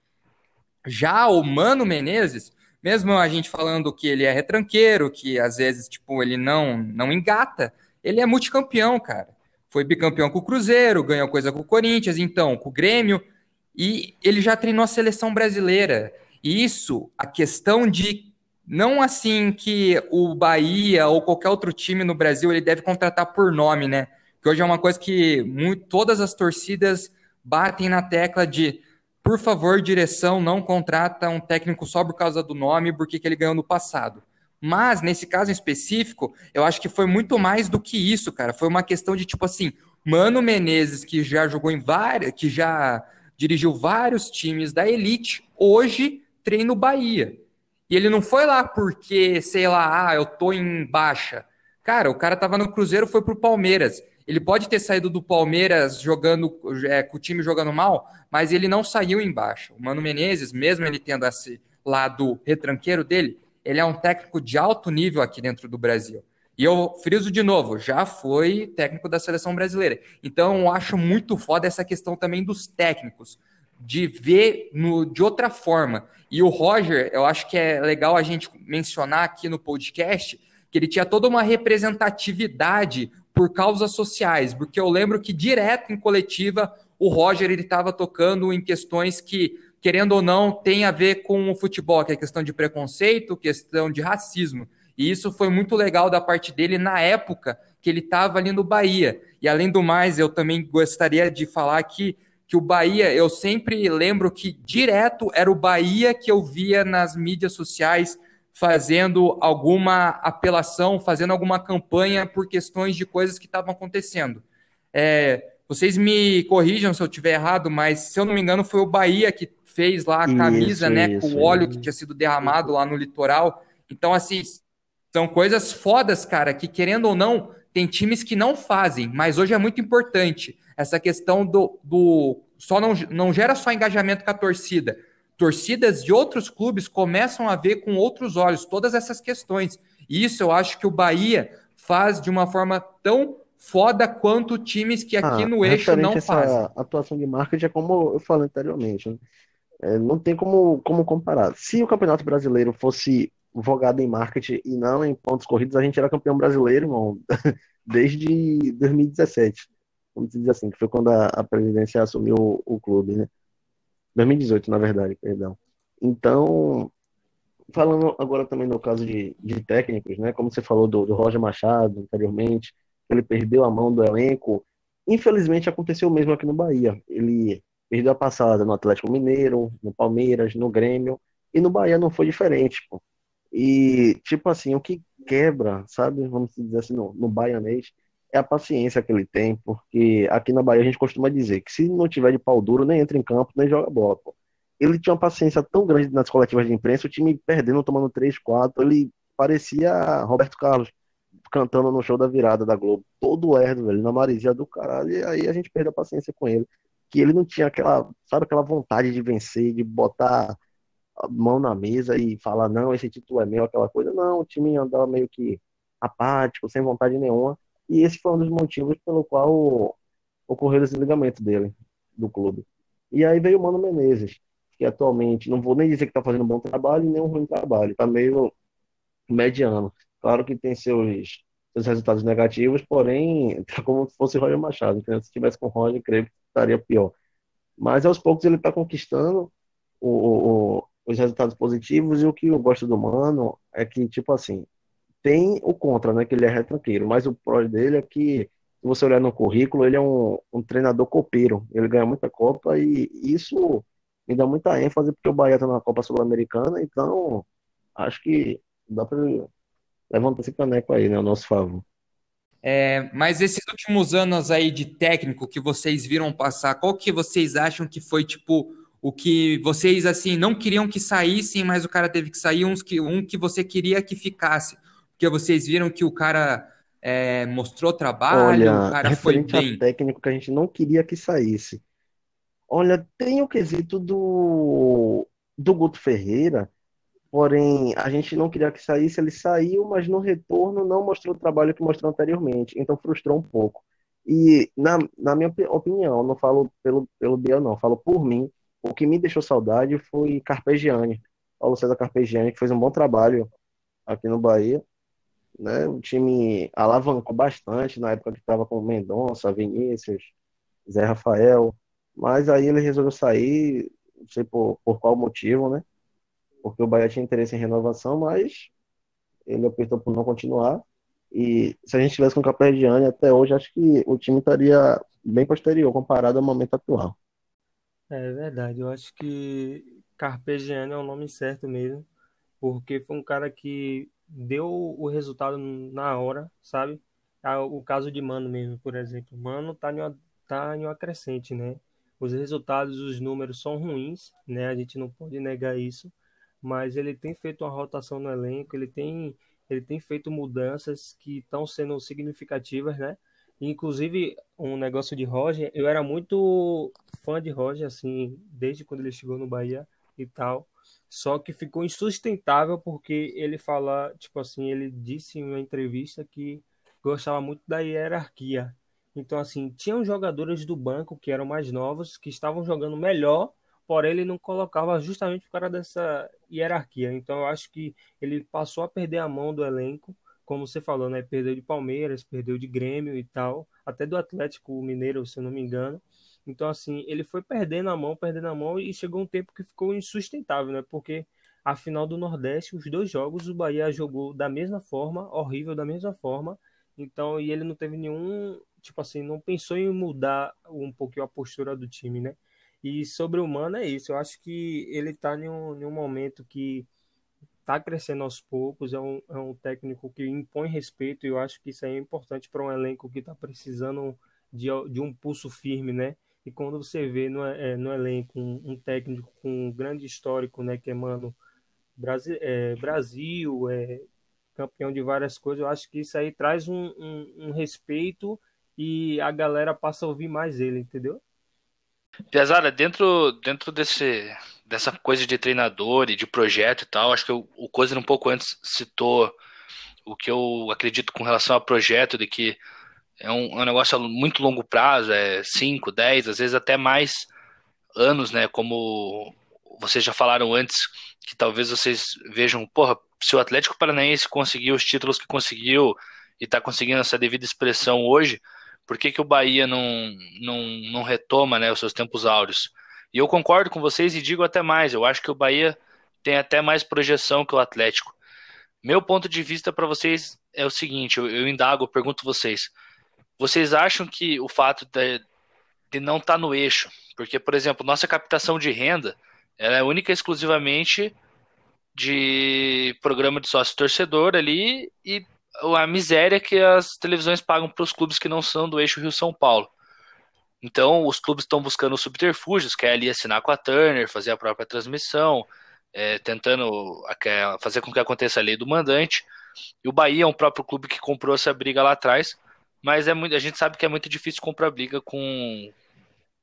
Speaker 1: Já o Mano Menezes, mesmo a gente falando que ele é retranqueiro, que às vezes tipo ele não não engata, ele é multicampeão, cara. Foi bicampeão com o Cruzeiro, ganhou coisa com o Corinthians, então com o Grêmio, e ele já treinou a seleção brasileira. E isso, a questão de não assim que o Bahia ou qualquer outro time no Brasil ele deve contratar por nome, né? Que hoje é uma coisa que muito, todas as torcidas batem na tecla de por favor, direção, não contrata um técnico só por causa do nome, porque que ele ganhou no passado. Mas, nesse caso em específico, eu acho que foi muito mais do que isso, cara. Foi uma questão de, tipo assim, Mano Menezes, que já jogou em várias, que já dirigiu vários times da elite, hoje treina o Bahia. E ele não foi lá porque, sei lá, ah, eu tô em baixa. Cara, o cara tava no Cruzeiro, foi pro Palmeiras. Ele pode ter saído do Palmeiras jogando é, com o time jogando mal, mas ele não saiu em baixa. O Mano Menezes, mesmo ele tendo esse lado retranqueiro dele, ele é um técnico de alto nível aqui dentro do Brasil. E eu friso de novo, já foi técnico da seleção brasileira. Então eu acho muito foda essa questão também dos técnicos de ver no, de outra forma. E o Roger, eu acho que é legal a gente mencionar aqui no podcast que ele tinha toda uma representatividade por causas sociais, porque eu lembro que direto em coletiva o Roger ele estava tocando em questões que, querendo ou não, tem a ver com o futebol, que é questão de preconceito, questão de racismo. E isso foi muito legal da parte dele na época que ele estava ali no Bahia. E além do mais, eu também gostaria de falar que que o Bahia, eu sempre lembro que direto era o Bahia que eu via nas mídias sociais fazendo alguma apelação, fazendo alguma campanha por questões de coisas que estavam acontecendo. É, vocês me corrijam se eu estiver errado, mas se eu não me engano foi o Bahia que fez lá a camisa, isso, né, isso, com o óleo que tinha sido derramado lá no litoral. Então, assim, são coisas fodas, cara, que querendo ou não, tem times que não fazem, mas hoje é muito importante essa questão do, do só não, não gera só engajamento com a torcida. Torcidas de outros clubes começam a ver com outros olhos todas essas questões. E isso eu acho que o Bahia faz de uma forma tão foda quanto times que aqui ah, no eixo não fazem.
Speaker 3: A atuação de marketing é como eu falei anteriormente. Né? É, não tem como, como comparar. Se o Campeonato Brasileiro fosse vogado em marketing e não em pontos corridos, a gente era campeão brasileiro, irmão, [LAUGHS] desde 2017. Vamos dizer assim, que foi quando a, a presidência assumiu o, o clube, né? 2018, na verdade, perdão. Então, falando agora também no caso de, de técnicos, né? Como você falou do, do Roger Machado anteriormente, ele perdeu a mão do elenco. Infelizmente aconteceu o mesmo aqui no Bahia. Ele perdeu a passada no Atlético Mineiro, no Palmeiras, no Grêmio, e no Bahia não foi diferente, pô. E, tipo assim, o que quebra, sabe, vamos dizer assim, no, no baianês, é a paciência que ele tem, porque aqui na Bahia a gente costuma dizer que se não tiver de pau duro, nem entra em campo, nem joga bola, pô. Ele tinha uma paciência tão grande nas coletivas de imprensa, o time perdendo, tomando 3, 4, ele parecia Roberto Carlos cantando no show da virada da Globo, todo lerdo, velho, na marisia do caralho, e aí a gente perdeu a paciência com ele, que ele não tinha aquela, sabe, aquela vontade de vencer, de botar mão na mesa e falar, não, esse título é meu, aquela coisa, não, o time andava meio que apático, sem vontade nenhuma, e esse foi um dos motivos pelo qual ocorreu esse ligamento dele, do clube. E aí veio o Mano Menezes, que atualmente, não vou nem dizer que está fazendo um bom trabalho, nem um ruim trabalho, está meio mediano. Claro que tem seus, seus resultados negativos, porém, [LAUGHS] tá como se fosse Roger Machado. Se tivesse com o Roger, creio que estaria pior. Mas aos poucos ele está conquistando o, o, os resultados positivos e o que eu gosto do Mano é que, tipo assim, tem o contra, né? Que ele é retranqueiro, mas o pró dele é que, se você olhar no currículo, ele é um, um treinador copeiro. Ele ganha muita Copa e isso me dá muita ênfase porque o Bahia está na Copa Sul-Americana, então acho que dá para levanta esse caneco aí, né, ao nosso favor.
Speaker 1: É, mas esses últimos anos aí de técnico que vocês viram passar, qual que vocês acham que foi, tipo, o que vocês, assim, não queriam que saíssem, mas o cara teve que sair, uns que, um que você queria que ficasse? Porque vocês viram que o cara é, mostrou trabalho,
Speaker 3: Olha,
Speaker 1: o cara foi
Speaker 3: bem. técnico que a gente não queria que saísse. Olha, tem o quesito do, do Guto Ferreira, Porém, a gente não queria que saísse, ele saiu, mas no retorno não mostrou o trabalho que mostrou anteriormente, então frustrou um pouco. E, na, na minha opinião, não falo pelo, pelo Biel, não, falo por mim, o que me deixou saudade foi Carpegiani, Paulo César Carpegiani, que fez um bom trabalho aqui no Bahia. Né? O time alavancou bastante na época que estava com Mendonça, Vinícius, Zé Rafael, mas aí ele resolveu sair, não sei por, por qual motivo, né? porque o Bahia tinha interesse em renovação, mas ele optou por não continuar. E se a gente tivesse com o Caperdiani até hoje, acho que o time estaria bem posterior comparado ao momento atual.
Speaker 4: É verdade, eu acho que Carpegiani é o nome certo mesmo, porque foi um cara que deu o resultado na hora, sabe? O caso de Mano mesmo, por exemplo. Mano tá em uma, tá em uma crescente, né? Os resultados, os números são ruins, né? A gente não pode negar isso mas ele tem feito uma rotação no elenco, ele tem, ele tem feito mudanças que estão sendo significativas, né? Inclusive, um negócio de Roger, eu era muito fã de Roger, assim, desde quando ele chegou no Bahia e tal. Só que ficou insustentável porque ele fala, tipo assim, ele disse em uma entrevista que gostava muito da hierarquia. Então, assim, tinham jogadores do banco que eram mais novos, que estavam jogando melhor porém ele não colocava justamente por causa dessa hierarquia. Então eu acho que ele passou a perder a mão do elenco, como você falou, né? Perdeu de Palmeiras, perdeu de Grêmio e tal, até do Atlético Mineiro, se eu não me engano. Então, assim, ele foi perdendo a mão, perdendo a mão, e chegou um tempo que ficou insustentável, né? Porque a final do Nordeste, os dois jogos, o Bahia jogou da mesma forma, horrível da mesma forma. Então, e ele não teve nenhum tipo assim, não pensou em mudar um pouquinho a postura do time, né? E sobre o Mano é isso. Eu acho que ele está em um, em um momento que está crescendo aos poucos. É um, é um técnico que impõe respeito. E eu acho que isso é importante para um elenco que está precisando de, de um pulso firme, né? E quando você vê no, é, no elenco um, um, técnico com um grande histórico, né? Que é, mano, Brasil, é, Brasil é, campeão de várias coisas, eu acho que isso aí traz um, um, um respeito e a galera passa a ouvir mais ele, entendeu?
Speaker 2: Piazara, dentro, dentro desse, dessa coisa de treinador e de projeto e tal, acho que o, o Cozer um pouco antes citou o que eu acredito com relação ao projeto, de que é um, é um negócio a muito longo prazo, é 5, 10, às vezes até mais anos, né? Como vocês já falaram antes, que talvez vocês vejam, porra, se o Atlético Paranaense conseguiu os títulos que conseguiu e está conseguindo essa devida expressão hoje, por que, que o Bahia não, não, não retoma né, os seus tempos áureos? E eu concordo com vocês e digo até mais, eu acho que o Bahia tem até mais projeção que o Atlético. Meu ponto de vista para vocês é o seguinte, eu, eu indago, eu pergunto vocês, vocês acham que o fato de, de não estar tá no eixo, porque, por exemplo, nossa captação de renda ela é única e exclusivamente de programa de sócio torcedor ali e a miséria que as televisões pagam para os clubes que não são do eixo Rio-São Paulo. Então, os clubes estão buscando subterfúgios, que é ali assinar com a Turner, fazer a própria transmissão, é, tentando fazer com que aconteça a lei do mandante. E o Bahia é um próprio clube que comprou essa briga lá atrás, mas é muito, a gente sabe que é muito difícil comprar briga com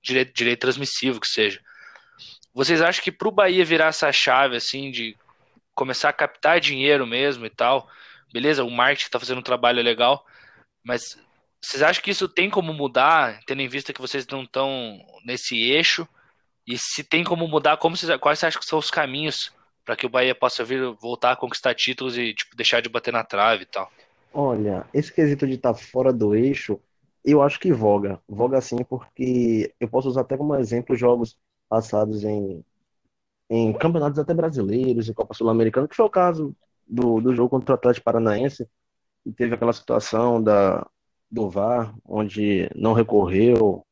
Speaker 2: direito, direito transmissivo, que seja. Vocês acham que para o Bahia virar essa chave, assim, de começar a captar dinheiro mesmo e tal, beleza, o marketing está fazendo um trabalho legal, mas vocês acham que isso tem como mudar, tendo em vista que vocês não estão nesse eixo? E se tem como mudar, como vocês, quais você acha que são os caminhos para que o Bahia possa vir voltar a conquistar títulos e tipo, deixar de bater na trave e tal?
Speaker 3: Olha, esse quesito de estar tá fora do eixo, eu acho que voga. Voga sim, porque eu posso usar até como exemplo jogos passados em, em campeonatos até brasileiros, em Copa Sul-Americana, que foi o caso do, do jogo contra o Atlético Paranaense, e teve aquela situação da, do VAR, onde não recorreu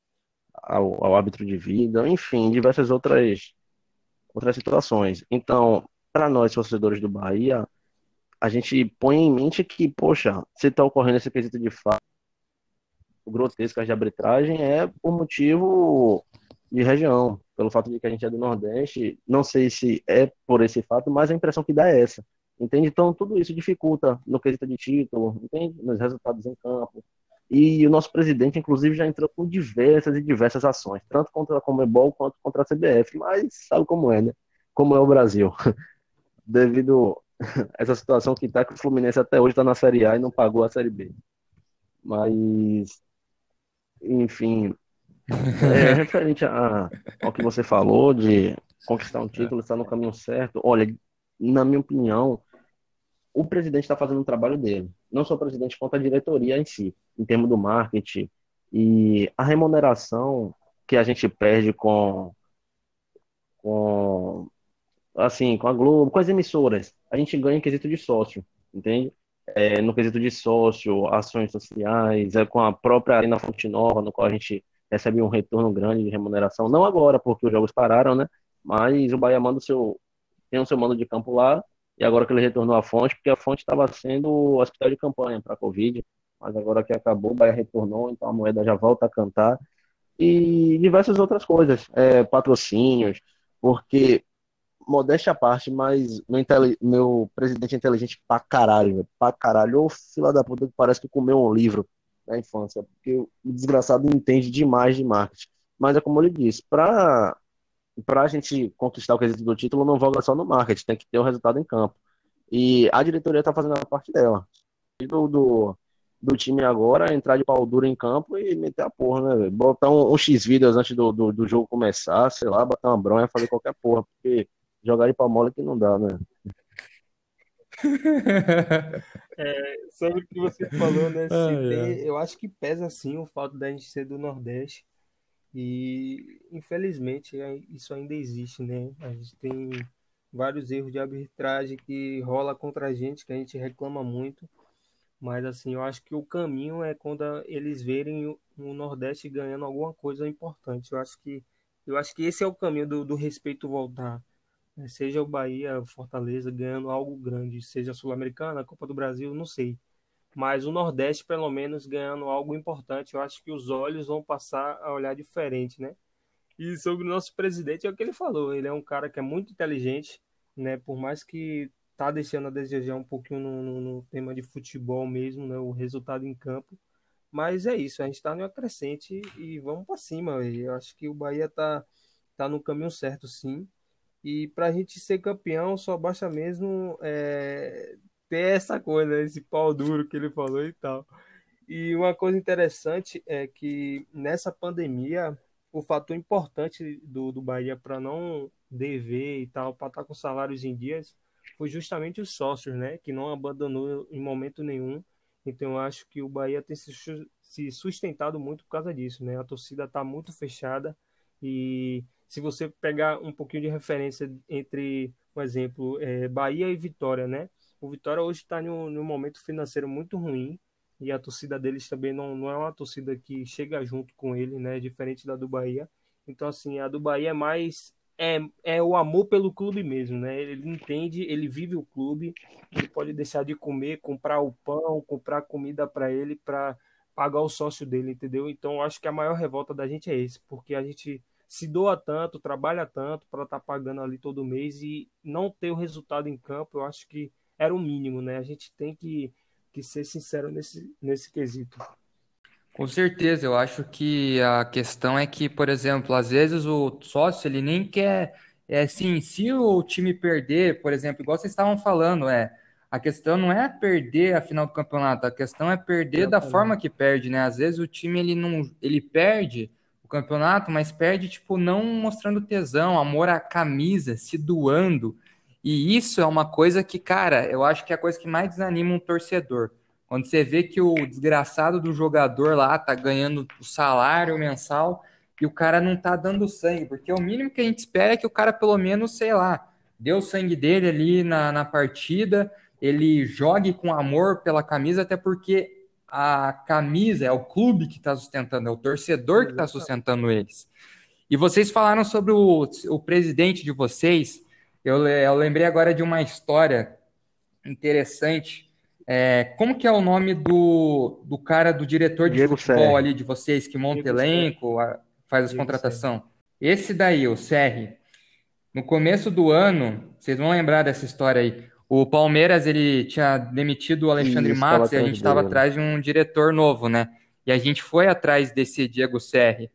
Speaker 3: ao, ao árbitro de vida, enfim, diversas outras, outras situações. Então, para nós, torcedores do Bahia, a gente põe em mente que, poxa, se está ocorrendo esse quesito de fato grotescas de arbitragem, é por motivo de região, pelo fato de que a gente é do Nordeste, não sei se é por esse fato, mas a impressão que dá é essa. Entende? Então, tudo isso dificulta no quesito de título, entende? Nos resultados em campo. E o nosso presidente, inclusive, já entrou com diversas e diversas ações, tanto contra a Comebol quanto contra a CBF. Mas sabe como é, né? Como é o Brasil. [LAUGHS] Devido a essa situação que está, que o Fluminense até hoje está na Série A e não pagou a Série B. Mas, enfim, [LAUGHS] é, referente a, ao que você falou de conquistar um título, estar no caminho certo, olha, na minha opinião, o presidente está fazendo o trabalho dele. Não só o presidente, quanto a diretoria em si, em termos do marketing. E a remuneração que a gente perde com, com assim, com a Globo, com as emissoras, a gente ganha em quesito de sócio, entende? É, no quesito de sócio, ações sociais, é com a própria Arena Fonte Nova, no qual a gente recebe um retorno grande de remuneração, não agora, porque os jogos pararam, né? Mas o Bahia manda o seu, tem o seu mando de campo lá e agora que ele retornou à fonte, porque a fonte estava sendo o hospital de campanha para a Covid, mas agora que acabou, o Bahia retornou, então a moeda já volta a cantar, e diversas outras coisas, é, patrocínios, porque, modéstia à parte, mas meu, meu presidente é inteligente pra caralho, pra caralho, ou fila da puta que parece que comeu um livro na infância, porque o desgraçado entende demais de marketing. Mas é como ele disse, para para a gente conquistar o quesito do título, não voga só no marketing, tem que ter o resultado em campo. E a diretoria está fazendo a parte dela. Do, do, do, time agora entrar de pau duro em campo e meter a porra, né? Botar um, um X vídeos antes do, do, do, jogo começar, sei lá, botar uma bronha, fazer qualquer porra, porque jogar de pau mole que não dá, né? [LAUGHS]
Speaker 4: É, sobre o que você falou, né? [LAUGHS] Tem, eu acho que pesa sim o fato da gente ser do Nordeste. E infelizmente é, isso ainda existe, né? A gente tem vários erros de arbitragem que rola contra a gente, que a gente reclama muito. Mas assim, eu acho que o caminho é quando eles verem o Nordeste ganhando alguma coisa importante. Eu acho que eu acho que esse é o caminho do, do respeito voltar. Né? Seja o Bahia, Fortaleza ganhando algo grande, seja a Sul-Americana, a Copa do Brasil, não sei. Mas o Nordeste, pelo menos, ganhando algo importante, eu acho que os olhos vão passar a olhar diferente, né? E sobre o nosso presidente, é o que ele falou. Ele é um cara que é muito inteligente, né? Por mais que tá deixando a desejar um pouquinho no, no, no tema de futebol mesmo, né? O resultado em campo. Mas é isso, a gente está no crescente e vamos para cima. Eu acho que o Bahia tá, tá no caminho certo, sim. E para a gente ser campeão, só basta mesmo é, ter essa coisa, esse pau duro que ele falou e tal. E uma coisa interessante é que nessa pandemia, o fator importante do, do Bahia para não dever e tal, para estar tá com salários em dias, foi justamente os sócios, né? Que não abandonou em momento nenhum. Então eu acho que o Bahia tem se sustentado muito por causa disso, né? A torcida está muito fechada e se você pegar um pouquinho de referência entre, por exemplo, é, Bahia e Vitória, né? O Vitória hoje está em um momento financeiro muito ruim e a torcida deles também não, não é uma torcida que chega junto com ele, né? Diferente da do Bahia. Então, assim, a do Bahia é mais é, é o amor pelo clube mesmo, né? Ele entende, ele vive o clube, ele pode deixar de comer, comprar o pão, comprar comida para ele, para pagar o sócio dele, entendeu? Então, acho que a maior revolta da gente é esse, porque a gente se doa tanto, trabalha tanto para estar tá pagando ali todo mês e não ter o resultado em campo, eu acho que era o mínimo, né? A gente tem que, que ser sincero nesse, nesse quesito.
Speaker 1: Com certeza, eu acho que a questão é que, por exemplo, às vezes o sócio ele nem quer, é assim, se o time perder, por exemplo, igual vocês estavam falando, é a questão não é perder a final do campeonato, a questão é perder da forma que perde, né? Às vezes o time ele não, ele perde o campeonato, mas perde tipo não mostrando tesão, amor à camisa, se doando. E isso é uma coisa que, cara, eu acho que é a coisa que mais desanima um torcedor. Quando você vê que o desgraçado do jogador lá tá ganhando o salário mensal e o cara não tá dando sangue, porque o mínimo que a gente espera é que o cara, pelo menos, sei lá, dê o sangue dele ali na, na partida, ele jogue com amor pela camisa, até porque a camisa é o clube que está sustentando, é o torcedor que está sustentando eles. E vocês falaram sobre o, o presidente de vocês. Eu, eu lembrei agora de uma história interessante é, como que é o nome do, do cara, do diretor de Diego futebol Serri. ali de vocês, que monta Diego elenco, a, faz as contratação? Esse daí, o Serri. No começo do ano, vocês vão lembrar dessa história aí. O Palmeiras ele tinha demitido o Alexandre Isso, Matos e a gente estava atrás de um diretor novo, né? E a gente foi atrás desse Diego Serri.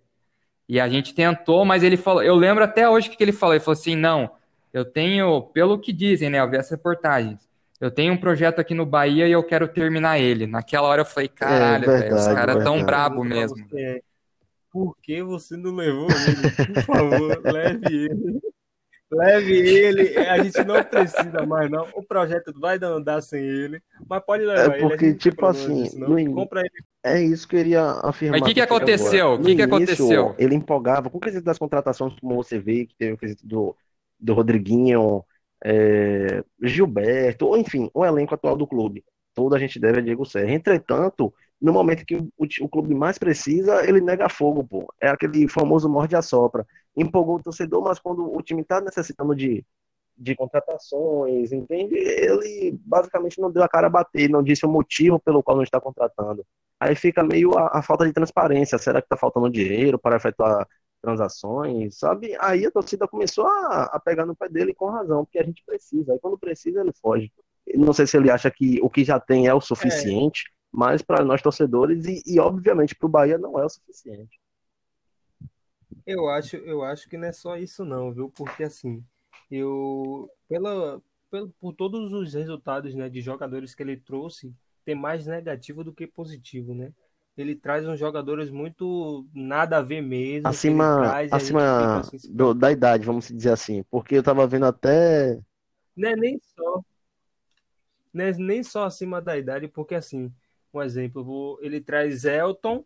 Speaker 1: E a gente tentou, mas ele falou. Eu lembro até hoje o que ele falou. Ele falou assim: não, eu tenho, pelo que dizem, né? Eu vi as reportagens eu tenho um projeto aqui no Bahia e eu quero terminar ele. Naquela hora eu falei, caralho, é, véio, os caras tão brabo mesmo.
Speaker 4: Por que você não levou ele? Por favor, [LAUGHS] leve ele. Leve ele, a gente não precisa mais, não. O projeto vai andar sem ele, mas pode levar
Speaker 3: é porque,
Speaker 4: ele.
Speaker 3: tipo assim, disso, no compra ele. É isso que eu iria afirmar.
Speaker 1: Mas o que, que aconteceu? O que, que aconteceu?
Speaker 3: Ele empolgava com o quesito das contratações, como você vê, que teve o quesito do, do Rodriguinho, é, Gilberto, ou enfim, o elenco atual do clube. Toda a gente deve a Diego Serra. Entretanto, no momento que o, o, clube mais precisa, ele nega fogo, pô. É aquele famoso morde a sopra. Empolgou o torcedor, mas quando o time está necessitando de, de contratações, entende? Ele basicamente não deu a cara a bater, não disse o motivo pelo qual não está contratando. Aí fica meio a, a falta de transparência. Será que está faltando dinheiro para efetuar transações, sabe? Aí a torcida começou a, a, pegar no pé dele com razão, porque a gente precisa. Aí quando precisa, ele foge. Não sei se ele acha que o que já tem é o suficiente, é. mas para nós torcedores e, e obviamente para o Bahia não é o suficiente.
Speaker 4: Eu acho, eu acho que não é só isso não, viu? Porque assim, eu pela, pela por todos os resultados, né, de jogadores que ele trouxe, tem mais negativo do que positivo, né? Ele traz uns jogadores muito nada a ver mesmo.
Speaker 3: Acima, acima assim, do, da idade, vamos dizer assim. Porque eu tava vendo até.
Speaker 4: Não é nem só. Não é nem só acima da idade, porque assim, um exemplo, vou, ele traz Elton.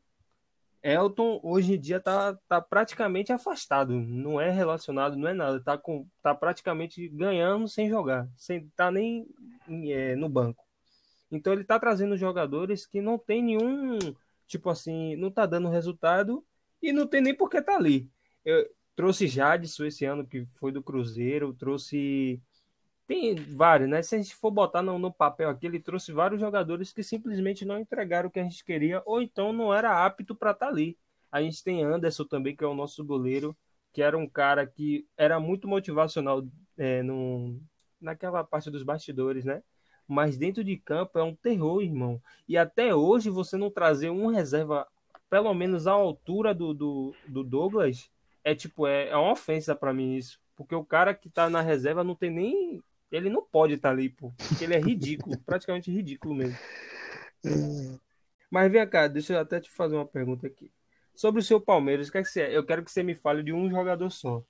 Speaker 4: Elton hoje em dia tá, tá praticamente afastado, não é relacionado, não é nada, tá, com, tá praticamente ganhando sem jogar, sem tá nem é, no banco. Então ele tá trazendo jogadores que não tem nenhum, tipo assim, não tá dando resultado e não tem nem por que tá ali. Eu trouxe Jadson esse ano, que foi do Cruzeiro, trouxe. Tem vários, né? Se a gente for botar no, no papel aqui, ele trouxe vários jogadores que simplesmente não entregaram o que a gente queria, ou então não era apto para estar tá ali. A gente tem Anderson também, que é o nosso goleiro, que era um cara que era muito motivacional é, no, naquela parte dos bastidores, né? Mas dentro de campo é um terror, irmão. E até hoje você não trazer um reserva, pelo menos à altura do, do, do Douglas, é tipo, é, é uma ofensa para mim isso. Porque o cara que tá na reserva não tem nem. Ele não pode estar tá ali, pô. Porque ele é ridículo, [LAUGHS] praticamente ridículo mesmo. Mas vem cá, deixa eu até te fazer uma pergunta aqui. Sobre o seu Palmeiras, o que, é que você, eu quero que você me fale de um jogador só.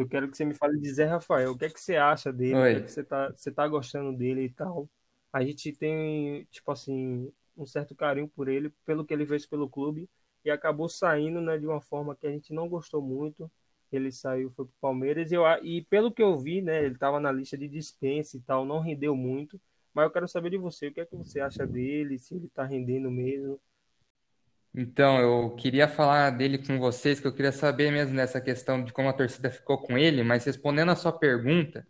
Speaker 4: Eu quero que você me fale de Zé Rafael. O que é que você acha dele? Oi. O que, é que você tá, você tá gostando dele e tal? A gente tem, tipo assim, um certo carinho por ele, pelo que ele fez pelo clube, e acabou saindo né, de uma forma que a gente não gostou muito. Ele saiu, foi pro Palmeiras, e, eu, e pelo que eu vi, né, ele estava na lista de dispensa e tal, não rendeu muito. Mas eu quero saber de você, o que é que você acha dele, se ele está rendendo mesmo.
Speaker 1: Então, eu queria falar dele com vocês, que eu queria saber mesmo nessa questão de como a torcida ficou com ele, mas respondendo a sua pergunta,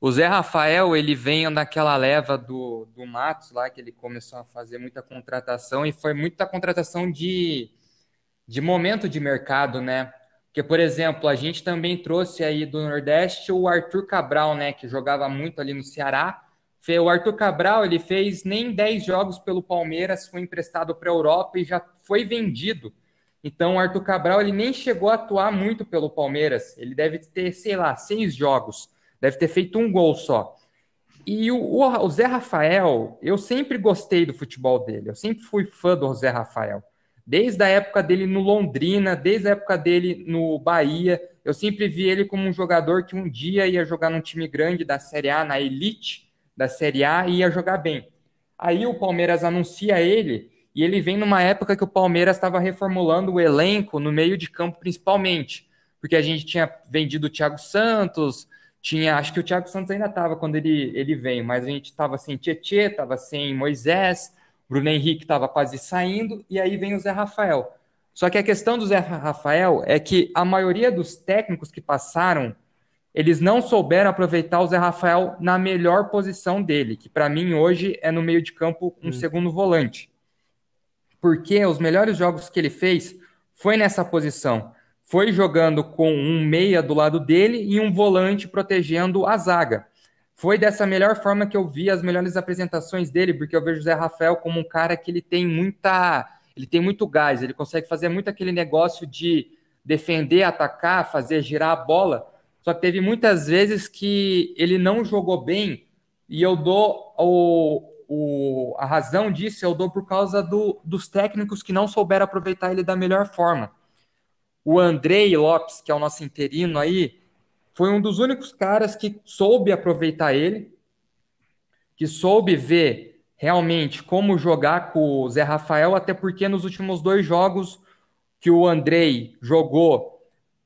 Speaker 1: o Zé Rafael, ele veio naquela leva do, do Matos lá, que ele começou a fazer muita contratação, e foi muita contratação de, de momento de mercado, né? Porque, por exemplo, a gente também trouxe aí do Nordeste o Arthur Cabral, né, que jogava muito ali no Ceará, o Arthur Cabral ele fez nem 10 jogos pelo Palmeiras, foi emprestado para a Europa e já foi vendido. Então o Arthur Cabral ele nem chegou a atuar muito pelo Palmeiras. Ele deve ter, sei lá, seis jogos. Deve ter feito um gol só. E o, o, o Zé Rafael, eu sempre gostei do futebol dele. Eu sempre fui fã do Zé Rafael. Desde a época dele no Londrina, desde a época dele no Bahia, eu sempre vi ele como um jogador que um dia ia jogar num time grande da Série A, na Elite, da Série A e ia jogar bem. Aí o Palmeiras anuncia ele e ele vem numa época que o Palmeiras estava reformulando o elenco no meio de campo principalmente, porque a gente tinha vendido o Thiago Santos, tinha, acho que o Thiago Santos ainda estava quando ele, ele veio, mas a gente estava sem Tietê, estava sem Moisés, Bruno Henrique estava quase saindo, e aí vem o Zé Rafael. Só que a questão do Zé Rafael é que a maioria dos técnicos que passaram eles não souberam aproveitar o Zé Rafael na melhor posição dele, que para mim hoje é no meio de campo um hum. segundo volante. Porque os melhores jogos que ele fez foi nessa posição. Foi jogando com um meia do lado dele e um volante protegendo a zaga. Foi dessa melhor forma que eu vi as melhores apresentações dele, porque eu vejo o Zé Rafael como um cara que ele tem muita, ele tem muito gás, ele consegue fazer muito aquele negócio de defender, atacar, fazer girar a bola só que teve muitas vezes que ele não jogou bem e eu dou o, o, a razão disso, eu dou por causa do, dos técnicos que não souberam aproveitar ele da melhor forma. O Andrei Lopes, que é o nosso interino aí, foi um dos únicos caras que soube aproveitar ele, que soube ver realmente como jogar com o Zé Rafael, até porque nos últimos dois jogos que o Andrei jogou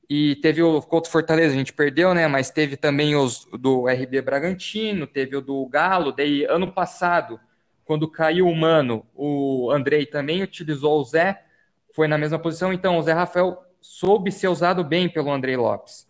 Speaker 1: e teve o contra o Fortaleza, a gente perdeu, né? Mas teve também os do RB Bragantino, teve o do Galo. Daí, ano passado, quando caiu o Mano, o Andrei também utilizou o Zé, foi na mesma posição. Então, o Zé Rafael soube ser usado bem pelo Andrei Lopes.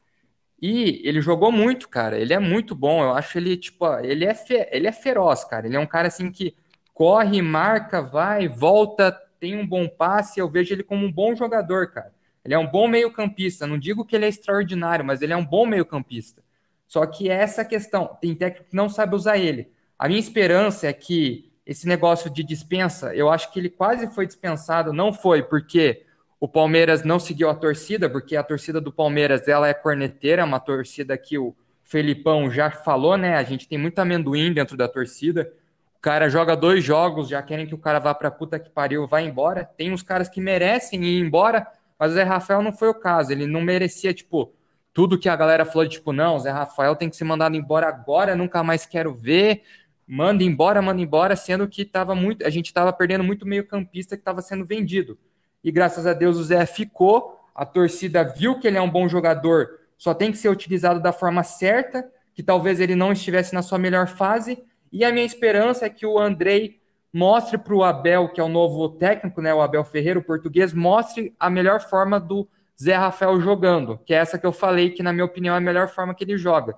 Speaker 1: E ele jogou muito, cara. Ele é muito bom. Eu acho ele, tipo, ele é, fe... ele é feroz, cara. Ele é um cara assim que corre, marca, vai, volta, tem um bom passe. Eu vejo ele como um bom jogador, cara. Ele é um bom meio-campista. Não digo que ele é extraordinário, mas ele é um bom meio-campista. Só que é essa questão, tem técnico que não sabe usar ele. A minha esperança é que esse negócio de dispensa, eu acho que ele quase foi dispensado, não foi porque o Palmeiras não seguiu a torcida, porque a torcida do Palmeiras ela é corneteira, uma torcida que o Felipão já falou, né? A gente tem muito amendoim dentro da torcida. O cara joga dois jogos, já querem que o cara vá pra puta que pariu, vá embora. Tem uns caras que merecem ir embora, mas o Zé Rafael não foi o caso. Ele não merecia, tipo, tudo que a galera falou de, tipo, não, o Zé Rafael tem que ser mandado embora agora, nunca mais quero ver. Manda embora, manda embora, sendo que tava muito, a gente estava perdendo muito meio campista que estava sendo vendido. E graças a Deus o Zé ficou, a torcida viu que ele é um bom jogador, só tem que ser utilizado da forma certa, que talvez ele não estivesse na sua melhor fase, E a minha esperança é que o Andrei mostre para o Abel, que é o novo técnico, né, o Abel Ferreira, o português, mostre a melhor forma do Zé Rafael jogando, que é essa que eu falei que, na minha opinião, é a melhor forma que ele joga,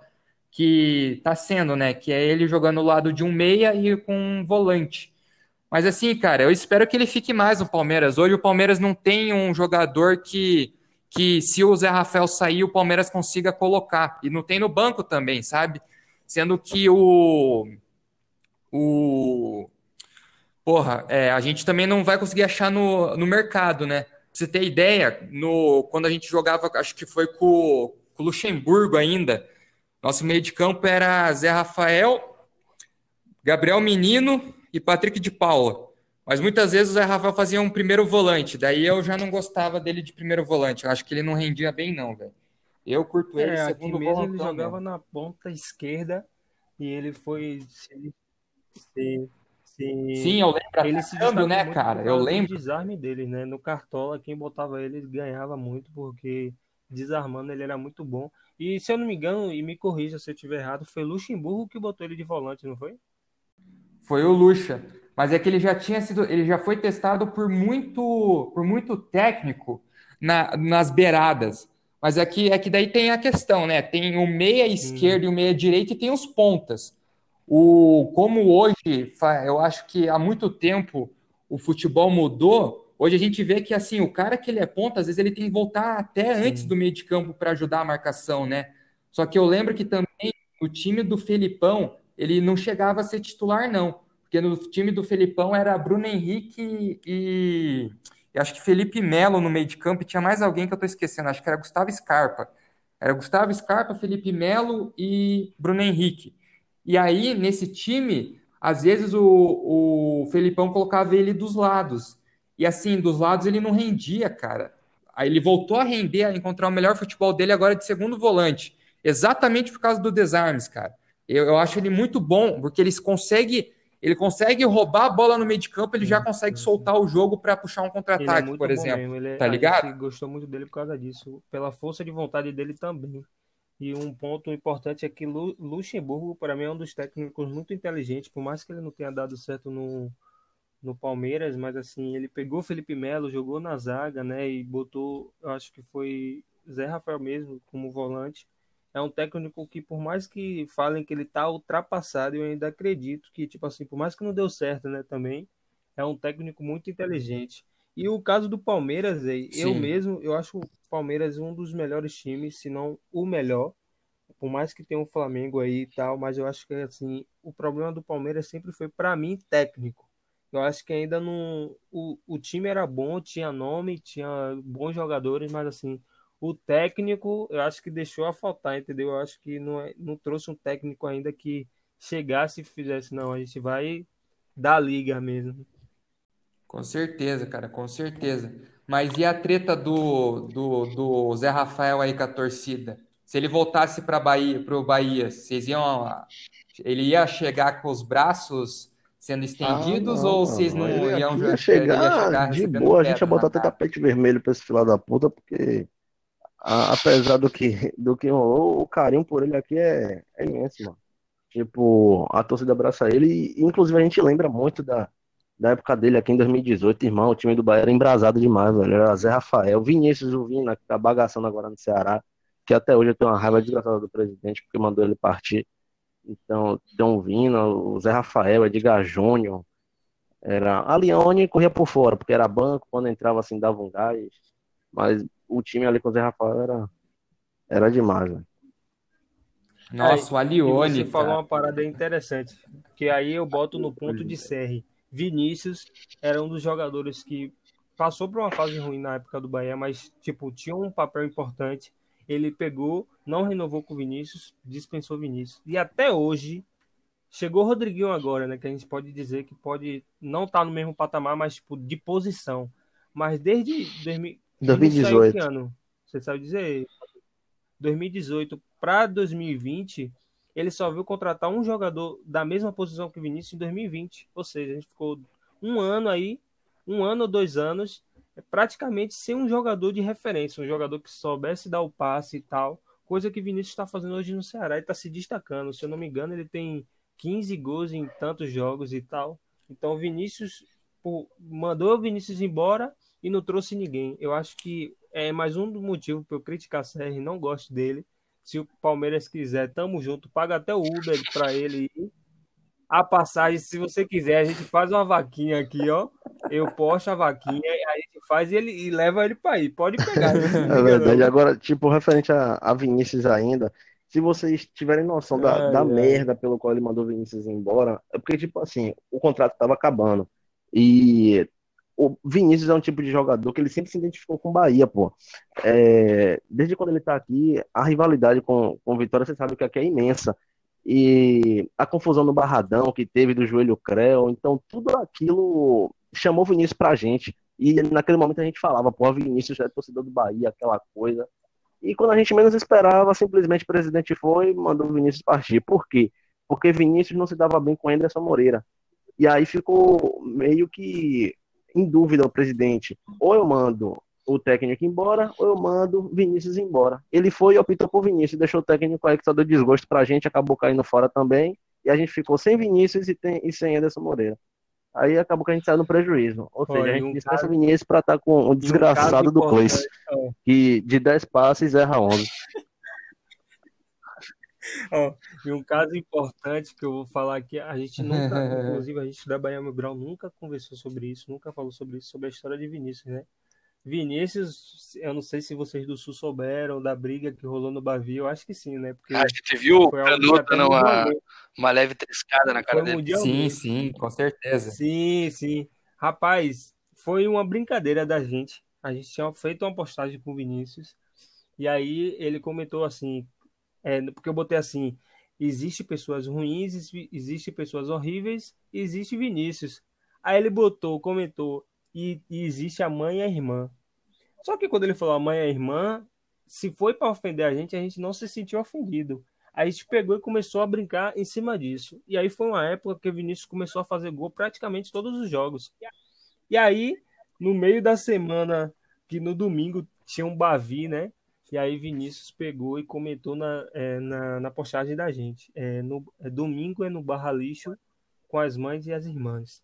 Speaker 1: que está sendo, né, que é ele jogando o lado de um meia e com um volante. Mas assim, cara, eu espero que ele fique mais no Palmeiras. Hoje o Palmeiras não tem um jogador que, que se o Zé Rafael sair, o Palmeiras consiga colocar. E não tem no banco também, sabe? Sendo que o. O. Porra, é, a gente também não vai conseguir achar no, no mercado, né? Pra você ter ideia, no, quando a gente jogava, acho que foi com, com o Luxemburgo ainda, nosso meio de campo era Zé Rafael, Gabriel Menino, e Patrick de Paula. Mas muitas vezes o Zé Rafael fazia um primeiro volante, daí eu já não gostava dele de primeiro volante. Eu acho que ele não rendia bem, não, velho. Eu curto ele
Speaker 4: É,
Speaker 1: segundo
Speaker 4: aqui mesmo
Speaker 1: volante.
Speaker 4: ele jogava na ponta esquerda e ele foi se, se, se-
Speaker 1: Sim, eu lembro
Speaker 4: ele se destacou
Speaker 1: né, cara? Eu lembro.
Speaker 4: desarme dele, né? No Cartola, quem botava ele, ele ganhava muito, porque desarmando ele era muito bom. E se eu não me engano, e me corrija se eu estiver errado, foi Luxemburgo que botou ele de volante, não foi?
Speaker 1: Foi o Lucha. Mas é que ele já tinha sido, ele já foi testado por muito, por muito técnico na- nas beiradas. Mas é que, é que daí tem a questão, né? Tem o meia esquerdo e o meia direito e tem os pontas. O, como hoje, eu acho que há muito tempo o futebol mudou. Hoje a gente vê que assim, o cara que ele é ponta, às vezes ele tem que voltar até antes
Speaker 4: Sim.
Speaker 1: do meio de campo para ajudar a marcação, né? Só que eu lembro que também o time do Felipão, ele não chegava a ser titular, não. Porque no time do Felipão era Bruno Henrique e, e acho que Felipe Melo no meio de campo e tinha mais alguém que eu tô esquecendo, acho que era Gustavo Scarpa. Era Gustavo Scarpa, Felipe Melo e Bruno Henrique. E aí, nesse time, às vezes o, o Felipão colocava ele dos lados. E assim, dos lados ele não rendia, cara. Aí ele voltou a render, a encontrar o melhor futebol dele agora de segundo volante. Exatamente por causa do desarmes, cara. Eu, eu acho ele muito bom, porque ele consegue, ele consegue roubar a bola no meio de campo, ele já consegue soltar o jogo para puxar um
Speaker 4: é
Speaker 1: contra-ataque,
Speaker 4: muito
Speaker 1: por exemplo.
Speaker 4: mesmo. Ele é-
Speaker 1: tá ligado?
Speaker 4: gostou muito dele por causa disso, pela força de vontade dele também. E um ponto importante é que Lu- Luxemburgo, para mim, é um dos técnicos muito inteligentes, por mais que ele não tenha dado certo no, no Palmeiras, mas assim, ele pegou Felipe Melo, jogou na zaga, né, e botou, eu acho que foi Zé Rafael mesmo como volante. É um técnico que, por mais que falem que ele tá ultrapassado, eu ainda acredito que, tipo assim, por mais que não deu certo, né, também, é um técnico muito inteligente. E o caso do Palmeiras, aí, eu mesmo, eu acho o Palmeiras um dos melhores times, se não o melhor. Por mais que tenha o Flamengo aí e tal, mas eu acho que assim, o problema do Palmeiras sempre foi para mim técnico. Eu acho que ainda não o, o time era bom, tinha nome, tinha bons jogadores, mas assim, o técnico, eu acho que deixou a faltar, entendeu? Eu acho que não, é- não trouxe um técnico ainda que chegasse e fizesse, não, a gente vai dar liga mesmo.
Speaker 1: Com certeza, cara, com certeza. Mas e a treta do, do, do Zé Rafael aí com a torcida? Se ele voltasse para Bahia, pro Bahia, vocês iam, ele ia chegar com os braços sendo estendidos
Speaker 3: Ah, não,
Speaker 1: ou vocês não.
Speaker 3: Ele
Speaker 1: iam
Speaker 3: ia
Speaker 1: ele
Speaker 3: chegar
Speaker 1: ia chegar
Speaker 3: de boa, a gente ia botar até tapete vermelho pra esse filho da puta, porque a- apesar do que, do que rolou, o carinho por ele aqui é, é imenso, mano. Tipo, a torcida abraça ele e, inclusive, a gente lembra muito da, da época dele aqui em 2018, irmão. O time do Bahia era embrasado demais, velho. Era Zé Rafael, Vinícius, o Vina, que tá bagaçando agora no Ceará, que até hoje eu tenho uma raiva desgraçada do presidente porque mandou ele partir. Então, o Vina, o Zé Rafael, Edgar Júnior. Era... A Lione corria por fora, porque era banco, quando entrava assim dava um gás. Mas o time ali com o Zé Rafael era, era demais, velho.
Speaker 1: Nossa, o Alione,
Speaker 4: você falou
Speaker 1: cara.
Speaker 4: uma parada interessante, que aí eu boto no ponto de Serri. Vinícius era um dos jogadores que passou por uma fase ruim na época do Bahia, mas tipo, tinha um papel importante. Ele pegou, não renovou com o Vinícius, dispensou o Vinícius. E até hoje chegou o Rodriguinho agora, né, que a gente pode dizer que pode não estar no mesmo patamar, mas tipo de posição. Mas desde 2000, Vinícius saiu
Speaker 3: 2018.
Speaker 4: que ano? Você sabe dizer? 2018 para 2020, ele só viu contratar um jogador da mesma posição que o Vinícius em 2020. Ou seja, a gente ficou um ano aí, um ano ou dois anos, praticamente sem um jogador de referência, um jogador que soubesse dar o passe e tal, coisa que o Vinícius está fazendo hoje no Ceará e está se destacando. Se eu não me engano, ele tem 15 gols em tantos jogos e tal. Então, Vinícius pô, mandou o Vinícius embora e não trouxe ninguém. Eu acho que é mais um motivo para eu criticar CR, não gosto dele. Se o Palmeiras quiser, tamo junto, paga até o Uber para ele ir. A passagem, se você quiser, a gente faz uma vaquinha aqui, ó. Eu posto a vaquinha, a gente faz e ele e leva ele para ir. Pode pegar. [LAUGHS]
Speaker 3: É verdade. Agora, tipo, referente a, a Vinícius ainda, se vocês tiverem noção da, ai, da ai. merda pelo qual ele mandou Vinícius embora, é porque, tipo assim, o contrato tava acabando. E o Vinícius é um tipo de jogador que ele sempre se identificou com o Bahia, pô. É, desde quando ele tá aqui, a rivalidade com, com o Vitória, você sabe que aqui é imensa. E a confusão no Barradão que teve do joelho Creu, então tudo aquilo chamou o Vinícius pra gente. E naquele momento a gente falava, pô, Vinícius já é torcedor do Bahia, aquela coisa. E quando a gente menos esperava, simplesmente o presidente foi e mandou o Vinícius partir. Por quê? Porque Vinícius não se dava bem com Anderson Moreira. E aí ficou meio que em dúvida o presidente. Ou eu mando o técnico embora, ou eu mando Vinícius embora. Ele foi e optou por Vinícius, deixou o técnico aí que só deu desgosto pra gente, acabou caindo fora também. E a gente ficou sem Vinícius e, tem, e sem Anderson Moreira. Aí acabou que a gente saiu no prejuízo. Ou seja, a gente um dispensa caso... Vinícius pra estar tá com o desgraçado um do Cleis, é. que de 10 passes erra 11. [LAUGHS]
Speaker 4: Oh, e um caso importante que eu vou falar aqui, a gente nunca, inclusive a gente da Bahia Mil Grau nunca conversou sobre isso, nunca falou sobre isso, sobre a história de Vinícius, né? Vinícius, eu não sei se vocês do Sul souberam da briga que rolou no Bavi, eu acho que sim, né?
Speaker 2: Porque a gente viu o Canuto dando uma, uma leve triscada na cara
Speaker 1: dele. Sim, sim, com certeza.
Speaker 4: Sim, sim. Rapaz, foi uma brincadeira da gente. A gente tinha feito uma postagem com o Vinícius, e aí ele comentou assim, é, porque eu botei assim: existe pessoas ruins, existe pessoas horríveis, existe Vinícius. Aí ele botou, comentou, e, e existe a mãe e a irmã. Só que quando ele falou a mãe e a irmã, se foi para ofender a gente, a gente não se sentiu ofendido. Aí a gente pegou e começou a brincar em cima disso. E aí foi uma época que o Vinícius começou a fazer gol praticamente todos os jogos. E aí, no meio da semana, que no domingo tinha um Bavi, né? E aí Vinícius pegou e comentou na, é, na, na, postagem da gente. É, no, é, domingo é no Barra Lixo com as mães e as irmãs.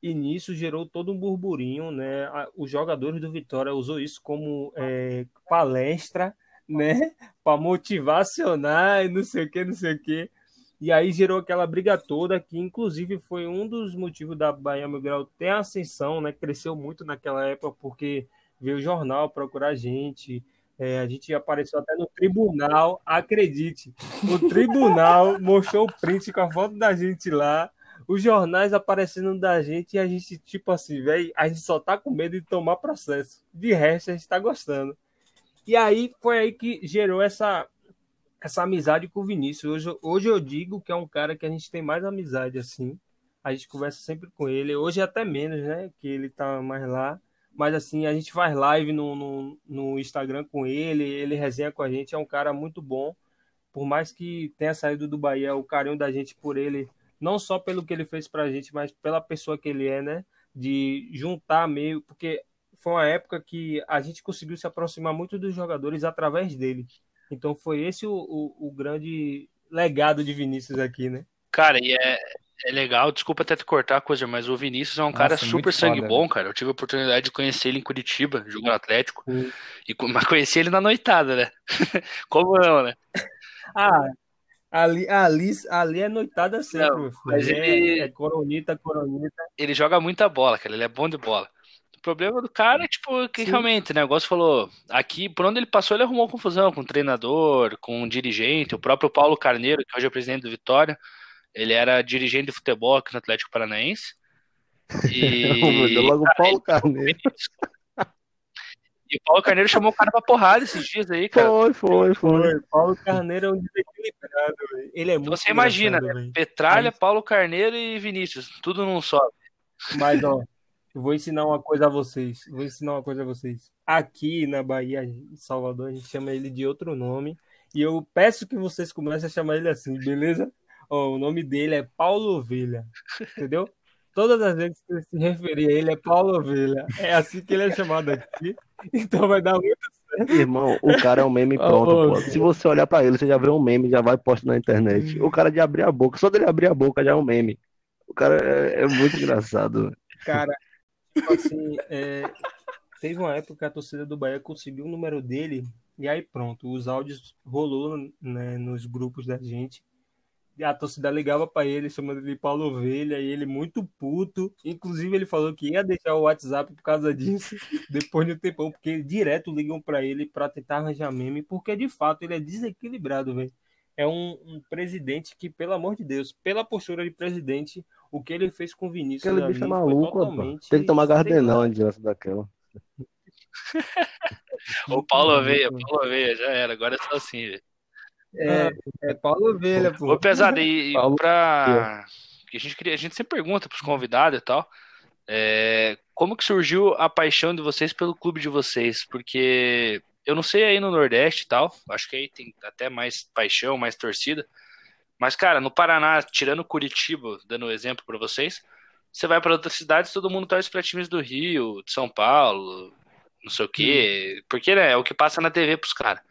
Speaker 4: E nisso gerou todo um burburinho, né? Os jogadores do Vitória usou isso como é, palestra, né? [LAUGHS] Para motivacionar e não sei o que, não sei o que. E aí gerou aquela briga toda, que inclusive foi um dos motivos da Bahia Miguel ter ascensão, né? Cresceu muito naquela época, porque veio o jornal procurar a gente, é, a gente apareceu até no tribunal, acredite. O tribunal [LAUGHS] mostrou o print com a foto da gente lá, os jornais aparecendo da gente e a gente, tipo assim, velho, a gente só tá com medo de tomar processo. De resto, a gente tá gostando. E aí foi aí que gerou essa, essa amizade com o Vinícius. Hoje, hoje eu digo que é um cara que a gente tem mais amizade assim. A gente conversa sempre com ele. Hoje até menos, né? Que ele tá mais lá. Mas assim, a gente faz live no, no, no, Instagram com ele, ele resenha com a gente, é um cara muito bom. Por mais que tenha saído do Bahia, o carinho da gente por ele, não só pelo que ele fez pra gente, mas pela pessoa que ele é, né? De juntar meio, porque foi uma época que a gente conseguiu se aproximar muito dos jogadores através dele. Então foi esse o, o, o grande legado de Vinícius aqui, né?
Speaker 2: Cara, e é, é legal, desculpa até te cortar a coisa, mas o Vinícius é um Nossa, cara super sangue foda, bom, né? cara. Eu tive a oportunidade de conhecer ele em Curitiba, jogando Atlético. E, [LAUGHS] mas conheci ele na noitada, né? [LAUGHS] Como não, né?
Speaker 4: Ah, ali, ali, ali é noitada sempre, não, mas é, ele... é coronita, coronita.
Speaker 2: Ele joga muita bola, cara. Ele é bom de bola. O problema do cara é, tipo, que Sim. realmente, né? O negócio falou, aqui, por onde ele passou, ele arrumou confusão com o treinador, com o dirigente, o próprio Paulo Carneiro, que hoje é o presidente do Vitória. Ele era dirigente de futebol aqui no Atlético Paranaense. [LAUGHS]
Speaker 3: E. logo o Paulo Carneiro. [LAUGHS]
Speaker 2: E o Paulo Carneiro chamou o cara pra porrada esses dias aí, cara.
Speaker 3: Foi, foi, foi.
Speaker 4: Paulo Carneiro é um desequilibrado, Ele é então muito
Speaker 2: Você imagina, né? Petralha, Mas... Paulo Carneiro e Vinícius. Tudo não sobe.
Speaker 4: Mas, ó, eu vou ensinar uma coisa a vocês. Vou ensinar uma coisa a vocês. Aqui na Bahia, em Salvador, a gente chama ele de outro nome. E eu peço que vocês comecem a chamar ele assim, beleza? Oh, o nome dele é Paulo Ovelha, entendeu? Todas as vezes que você se referir a ele é Paulo Ovelha. É assim que ele é chamado aqui. Então vai dar muito
Speaker 3: Irmão, o cara é um meme [LAUGHS] pronto, pô. Se você olhar pra ele, você já vê um meme, já vai posto na internet. O cara de abrir a boca, só dele abrir a boca já é um meme. O cara é, é muito engraçado.
Speaker 4: Cara, tipo assim, é, teve uma época que a torcida do Bahia conseguiu o número dele, e aí pronto, os áudios rolou né, nos grupos da gente. A torcida ligava pra ele, chamando ele de Paulo Ovelha, e ele muito puto. Inclusive, ele falou que ia deixar o WhatsApp por causa disso, [LAUGHS] depois de um tempão, porque direto ligam pra ele pra tentar arranjar meme, porque de fato ele é desequilibrado, velho. É um, um presidente que, pelo amor de Deus, pela postura de presidente, o que ele fez com o Vinícius
Speaker 3: Aquele bicho é maluco,
Speaker 4: totalmente,
Speaker 3: Tem que tomar gardenão antes daquela. [LAUGHS]
Speaker 2: Ô, Paulo Aveia, Paulo Aveia, já era. Agora é só assim, velho.
Speaker 4: É, é Paulo Ovelha, pô.
Speaker 2: Ô, pesado, e, [LAUGHS] e
Speaker 3: Paulo
Speaker 2: pra. que A gente, queria, a gente sempre pergunta pros convidados e tal. é, como que surgiu a paixão de vocês pelo clube de vocês? Porque eu não sei aí no Nordeste e tal, acho que aí tem até mais paixão, mais torcida. Mas, cara, no Paraná, tirando Curitiba, dando um exemplo pra vocês, você vai pra outras cidades, todo mundo torce pra times do Rio, de São Paulo, não sei o quê. Porque, né, é o que passa na TV pros caras.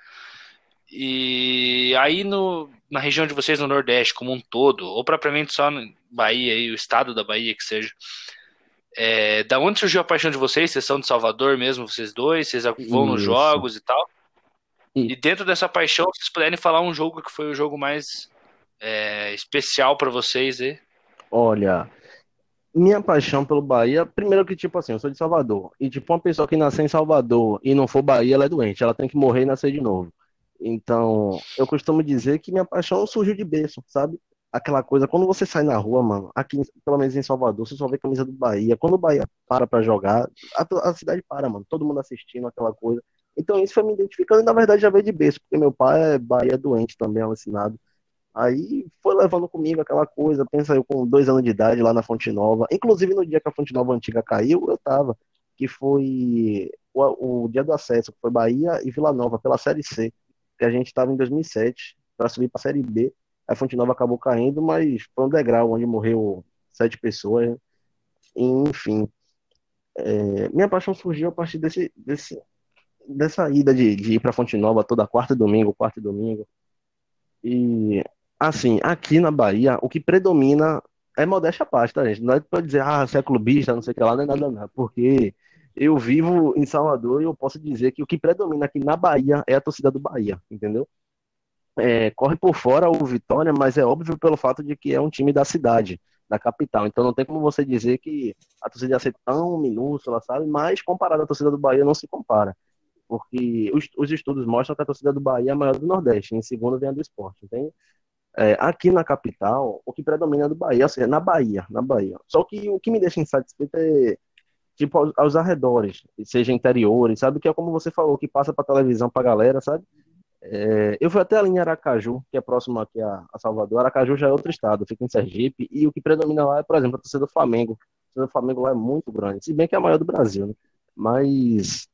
Speaker 2: E aí no, na região de vocês, no Nordeste como um todo, ou propriamente só no Bahia, aí, o estado da Bahia que seja, é, da onde surgiu a paixão de vocês? Vocês são de Salvador mesmo, vocês dois? Vocês vão nos
Speaker 3: Isso.
Speaker 2: jogos e tal?
Speaker 3: E-
Speaker 2: E dentro dessa paixão, vocês puderem falar um jogo que foi o jogo mais é, especial pra vocês aí?
Speaker 3: Olha, minha paixão pelo Bahia, primeiro que, tipo assim, eu sou de Salvador. E, tipo, uma pessoa que nasceu em Salvador e não for Bahia, ela é doente. Ela tem que morrer e nascer de novo. Então, eu costumo dizer que minha paixão surgiu de berço, sabe? Aquela coisa, quando você sai na rua, mano, aqui, pelo menos em Salvador, você só vê camisa do Bahia. Quando o Bahia para pra jogar, a, a cidade para, mano. Todo mundo assistindo aquela coisa. Então, isso foi me identificando e, na verdade, já veio de berço, porque meu pai é Bahia doente também, alucinado. Aí foi levando comigo aquela coisa, pensa eu com dois anos de idade lá na Fonte Nova. Inclusive no dia que a Fonte Nova antiga caiu, eu tava, que foi o, o dia do acesso, que foi Bahia e Vila Nova pela Série C, a gente tava em 2007 para subir para a Série B. A Fonte Nova acabou caindo, mas foi um degrau onde morreu sete pessoas. Enfim, é, minha paixão surgiu a partir desse, desse dessa ida de, de ir para Fonte Nova toda quarta e domingo, quarta e domingo. E Assim, aqui na Bahia, o que predomina é modéstia à parte, tá, gente? Não é pra dizer, ah, você é clubista, não sei o que lá, não é nada, não. Porque eu vivo em Salvador e eu posso dizer que o que predomina aqui na Bahia é a torcida do Bahia, entendeu? É, corre por fora o Vitória, mas é óbvio pelo fato de que é um time da cidade, da capital. Então não tem como você dizer que a torcida ia ser tão minúscula, sabe? Mas comparado à torcida do Bahia, não se compara. Porque os, os estudos mostram que a torcida do Bahia é a maior do Nordeste. Em segundo vem a do esporte, entende? É, aqui na capital, o que predomina é do Bahia, ou seja, na Bahia, na Bahia. Só que o que me deixa insatisfeito é, tipo, aos, arredores, seja interiores, sabe? Que é como você falou, que passa pra televisão pra galera, sabe? É, eu fui até ali em Aracaju, que é próximo aqui a, a Salvador. Aracaju já é outro estado, fica em Sergipe, e o que predomina lá é, por exemplo, a torcida do Flamengo. A torcida do Flamengo lá é muito grande, se bem que é a maior do Brasil, né? Mas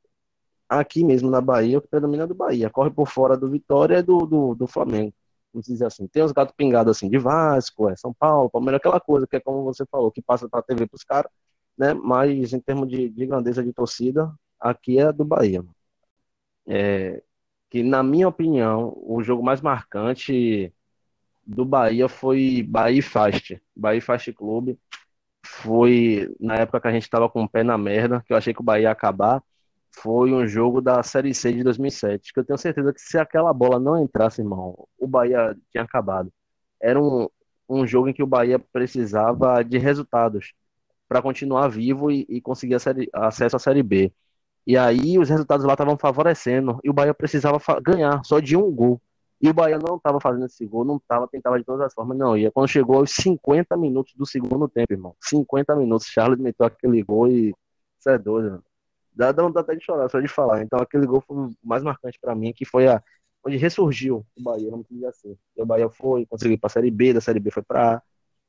Speaker 3: aqui mesmo na Bahia, o que predomina é do Bahia. Corre por fora do Vitória é do, do, do Flamengo vamos dizer assim, tem os gatos pingados assim de Vasco, é São Paulo, Palmeiras, aquela coisa que é como você falou, que passa para a TV para os caras, né? Mas em termos de, de, grandeza de torcida, aqui é do Bahia. É, que na minha opinião, o jogo mais marcante do Bahia foi Bahia Fast, Bahia Fast Clube. Foi na época que a gente estava com o pé na merda, que eu achei que o Bahia ia acabar foi um jogo da Série C de 2007, que eu tenho certeza que se aquela bola não entrasse, irmão, o Bahia tinha acabado. Era um, um jogo em que o Bahia precisava de resultados para continuar vivo e, e conseguir série, acesso à Série B. E aí os resultados lá estavam favorecendo, e o Bahia precisava ganhar só de um gol. E o Bahia não estava fazendo esse gol, não estava, tentava de todas as formas, não ia. Quando chegou aos 50 minutos do segundo tempo, irmão, 50 minutos, Charles meteu aquele gol e isso é doido, mano dá, dá até de chorar, só de falar. Então aquele gol foi o mais marcante para mim, que foi a onde ressurgiu o Bahia, vamos dizer assim. E o Bahia foi, conseguiu ir para a Série B, da Série B foi para A,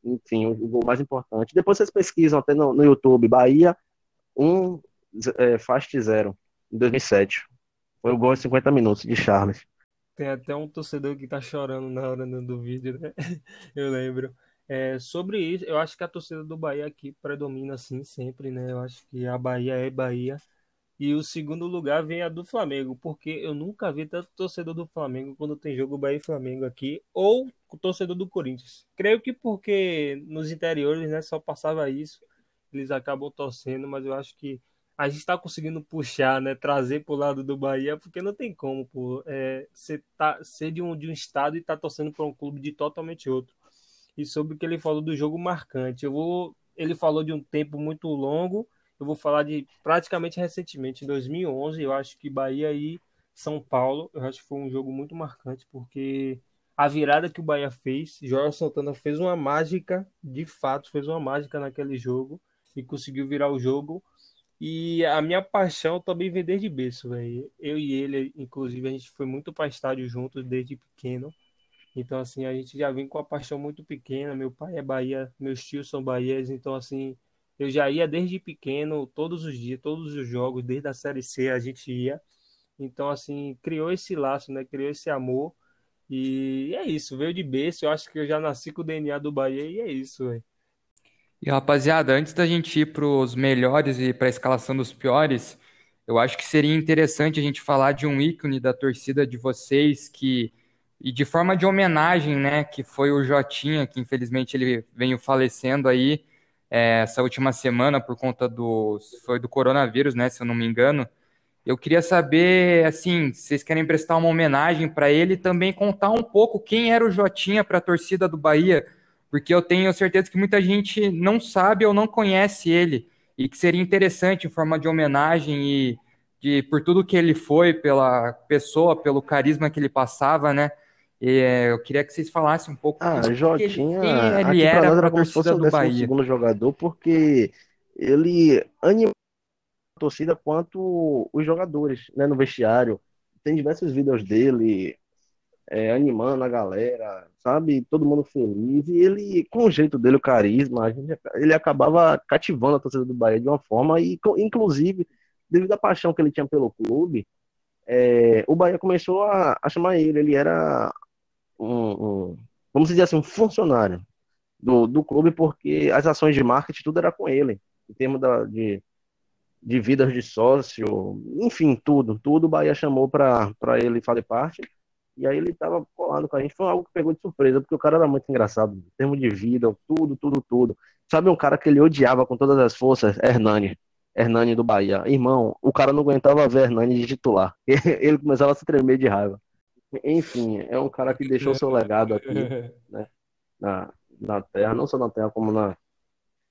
Speaker 3: enfim, o, gol mais importante. Depois vocês pesquisam até no, no YouTube, Bahia 1, é, Fast 0, em 2007. Foi o gol em 50 minutos de Charles.
Speaker 4: Tem até um torcedor que tá chorando na hora do, do vídeo, né? [LAUGHS] Eu lembro. É, sobre isso, eu acho que a torcida do Bahia aqui predomina assim sempre, né? Eu acho que a Bahia é Bahia. E o segundo lugar vem a do Flamengo, porque eu nunca vi tanto torcedor do Flamengo quando tem jogo Bahia e Flamengo aqui, ou o torcedor do Corinthians. Creio que porque nos interiores né, só passava isso, eles acabam torcendo, mas eu acho que a gente está conseguindo puxar, né, trazer para o lado do Bahia, porque não tem como, pô, é, ser, tá, ser de um, de um estado e tá torcendo para um clube de totalmente outro. E sobre o que ele falou do jogo marcante, eu vou, ele falou de um tempo muito longo, eu vou falar de praticamente recentemente, em 2011, eu acho que Bahia e São Paulo, eu acho que foi um jogo muito marcante, porque a virada que o Bahia fez, Jorge Santana fez uma mágica, de fato, fez uma mágica naquele jogo e conseguiu virar o jogo e a minha paixão também vem desde berço, velho. Eu e ele, inclusive, a gente foi muito para estádio juntos desde pequeno. Então, assim, a gente já vem com a paixão muito pequena. Meu pai é Bahia, meus tios são Bahias. Então, assim, eu já ia desde pequeno, todos os dias, todos os jogos, desde a Série C a gente ia. Então, assim, criou esse laço, né? Criou esse amor. E é isso, veio de berço. Eu acho que eu já nasci com o DNA do Bahia e é isso, velho.
Speaker 1: E rapaziada, antes da gente ir para os melhores e para a escalação dos piores, eu acho que seria interessante a gente falar de um ícone da torcida de vocês que e de forma de homenagem, né, que foi o Jotinha, que infelizmente ele veio falecendo aí é, essa última semana por conta do foi do coronavírus, né, se eu não me engano. Eu queria saber, assim, se vocês querem prestar uma homenagem para ele e também contar um pouco quem era o Jotinha para a torcida do Bahia porque eu tenho certeza que muita gente não sabe ou não conhece ele, e que seria interessante, em forma de homenagem e de, por tudo que ele foi, pela pessoa, pelo carisma que ele passava, né? E, é, eu queria que vocês falassem um pouco
Speaker 3: ah, Jotinha, quem ele era para a torcida do Bahia. segundo jogador, porque ele anima a torcida quanto os jogadores, né, no vestiário. Tem diversos vídeos dele é, animando a galera, sabe? Todo mundo feliz. E ele, com o jeito dele, o carisma, gente, ele acabava cativando a torcida do Bahia de uma forma, e inclusive, devido à paixão que ele tinha pelo clube, é, o Bahia começou a, a, chamar ele. Ele era um, um, vamos dizer assim, um funcionário do, do clube, porque as ações de marketing, tudo era com ele, em termos da, de, de vidas de sócio, enfim, tudo. Tudo o Bahia chamou para ele fazer parte. E aí ele tava colado com a gente. Foi algo que pegou de surpresa, porque o cara era muito engraçado. Em termos de vida, tudo, tudo, tudo. Sabe um cara que ele odiava com todas as forças? Hernani. Hernani do Bahia. Irmão, o cara não aguentava ver Hernani de titular. [LAUGHS] Ele começava a se tremer de raiva. Enfim, é um cara que deixou seu legado aqui, [LAUGHS] né? Na, na terra, não só na terra, como na,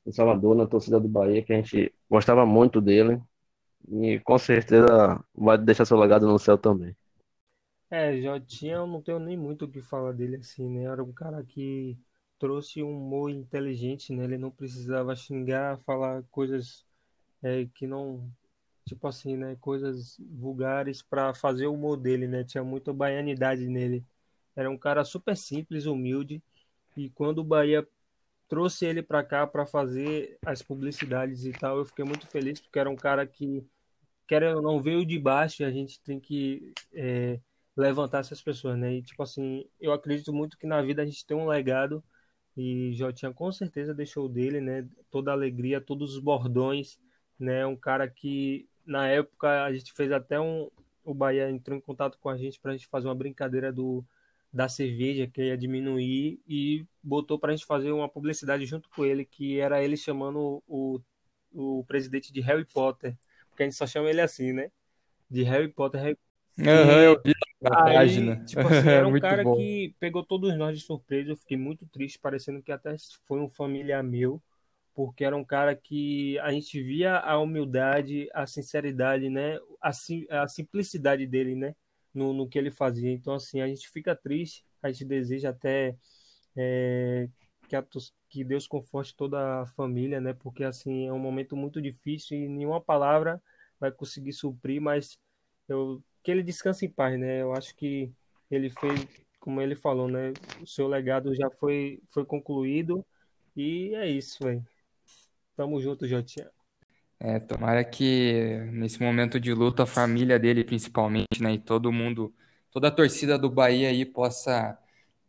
Speaker 3: em Salvador, na torcida do Bahia, que a gente gostava muito dele. E com certeza vai deixar seu legado no céu também.
Speaker 4: É, Jotinha, eu não tenho nem muito o que falar dele assim, né? Era um cara que trouxe um humor inteligente, né? Ele não precisava xingar, falar coisas é, que não, tipo assim, né? Coisas vulgares para fazer o humor dele, né? Tinha muita baianidade nele. Era um cara super simples, humilde. E quando o Bahia trouxe ele para cá para fazer as publicidades e tal, eu fiquei muito feliz porque era um cara que, querendo ou não, veio de baixo e a gente tem que é, levantar essas pessoas, né? E, tipo assim, eu acredito muito que na vida a gente tem um legado e Jotinha com certeza deixou dele, né? Toda a alegria, todos os bordões, né? Um cara que na época a gente fez até um. O Bahia entrou em contato com a gente para a gente fazer uma brincadeira do da cerveja que ia diminuir e botou para a gente fazer uma publicidade junto com ele que era ele chamando o, o presidente de Harry Potter, porque a gente só chama ele assim, né? De Harry Potter, Harry
Speaker 1: Uhum, eu vi a página.
Speaker 4: Tipo assim, [LAUGHS] era um cara bom. que pegou todos nós de surpresa. Eu fiquei muito triste, parecendo que até foi um familiar meu, porque era um cara que a gente via a humildade, a sinceridade, né? A, sim, a simplicidade dele, né? No, no que ele fazia. Então, assim, a gente fica triste, a gente deseja até é, que, a, que Deus conforte toda a família, né? Porque, assim, é um momento muito difícil e nenhuma palavra vai conseguir suprir, mas eu que ele descanse em paz, né? Eu acho que ele fez, como ele falou, né? O seu legado já foi, foi concluído e é isso, velho. Tamo junto, Jotinha.
Speaker 1: É, tomara que nesse momento de luta a família dele principalmente, né, e todo mundo, toda a torcida do Bahia aí possa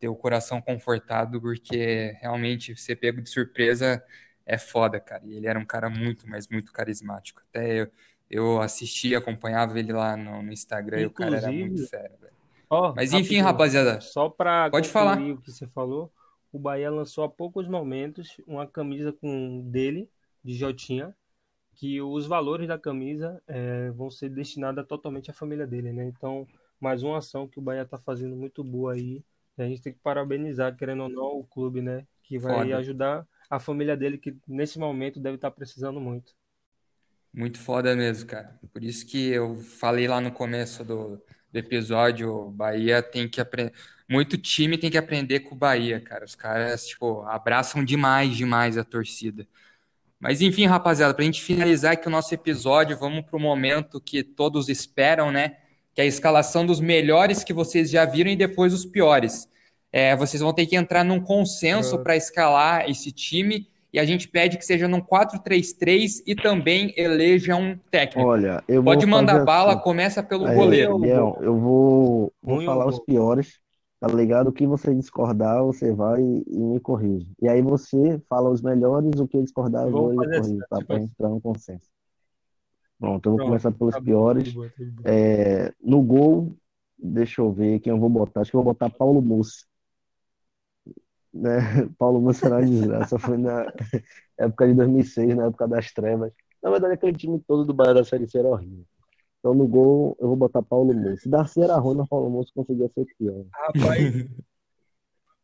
Speaker 1: ter o coração confortado, porque realmente ser pego de surpresa é foda, cara. E ele era um cara muito, mas muito carismático. Até eu, Eu assisti, acompanhava ele lá no, no Instagram e o cara era muito
Speaker 4: Inclusive,
Speaker 1: fera, velho.
Speaker 4: ó,
Speaker 1: Mas enfim, rapaziada,
Speaker 4: só para
Speaker 1: pode falar.
Speaker 4: o que você falou, o Bahia lançou há poucos momentos uma camisa com dele, de Jotinha, que os valores da camisa eh, vão ser destinados totalmente à família dele, né? Então, mais uma ação que o Bahia tá fazendo muito boa aí. E a gente tem que parabenizar, querendo ou não, o clube, né? Que vai
Speaker 1: Foda.
Speaker 4: ajudar a família dele, que nesse momento deve estar precisando muito.
Speaker 1: Muito foda mesmo, cara. Por isso que eu falei lá no começo do, do episódio, o Bahia tem que aprender. Muito time tem que aprender com o Bahia, cara. Os caras, tipo, abraçam demais, demais a torcida. Mas enfim, rapaziada, pra gente finalizar aqui o nosso episódio, vamos pro momento que todos esperam, né? Que é a escalação dos melhores que vocês já viram e depois os piores. É, vocês vão ter que entrar num consenso
Speaker 4: Pronto.
Speaker 1: para escalar esse time e a gente pede que seja num 4-3-3 e também eleja um técnico.
Speaker 3: Olha, eu vou
Speaker 1: Pode mandar bala,
Speaker 3: assim.
Speaker 1: começa pelo
Speaker 3: Aí,
Speaker 1: goleiro.
Speaker 3: Biel, eu vou, vou falar os piores, tá ligado? O que você discordar, você vai e, e me corrige. E aí você fala os melhores, o que discordar, eu vou e corrijo, tá?
Speaker 4: tipo
Speaker 3: Pra gente entrar no consenso. Pronto, eu vou
Speaker 4: Pronto,
Speaker 3: começar pelos
Speaker 4: tá bom,
Speaker 3: piores.
Speaker 4: boa, tá boa.
Speaker 3: É, no gol, deixa eu ver quem eu vou botar. Acho que eu vou botar Paulo Mussi. Né? [LAUGHS] Paulo Mussi era uma desgraça. Foi na [LAUGHS] época de 2006, na época das trevas. Na verdade, aquele time todo do Bahia da Série C era horrível. Então, no gol, eu vou botar Paulo Mussi. Darcy era ruim, mas Paulo Mussi conseguia ser pior.
Speaker 4: Rapaz, [LAUGHS]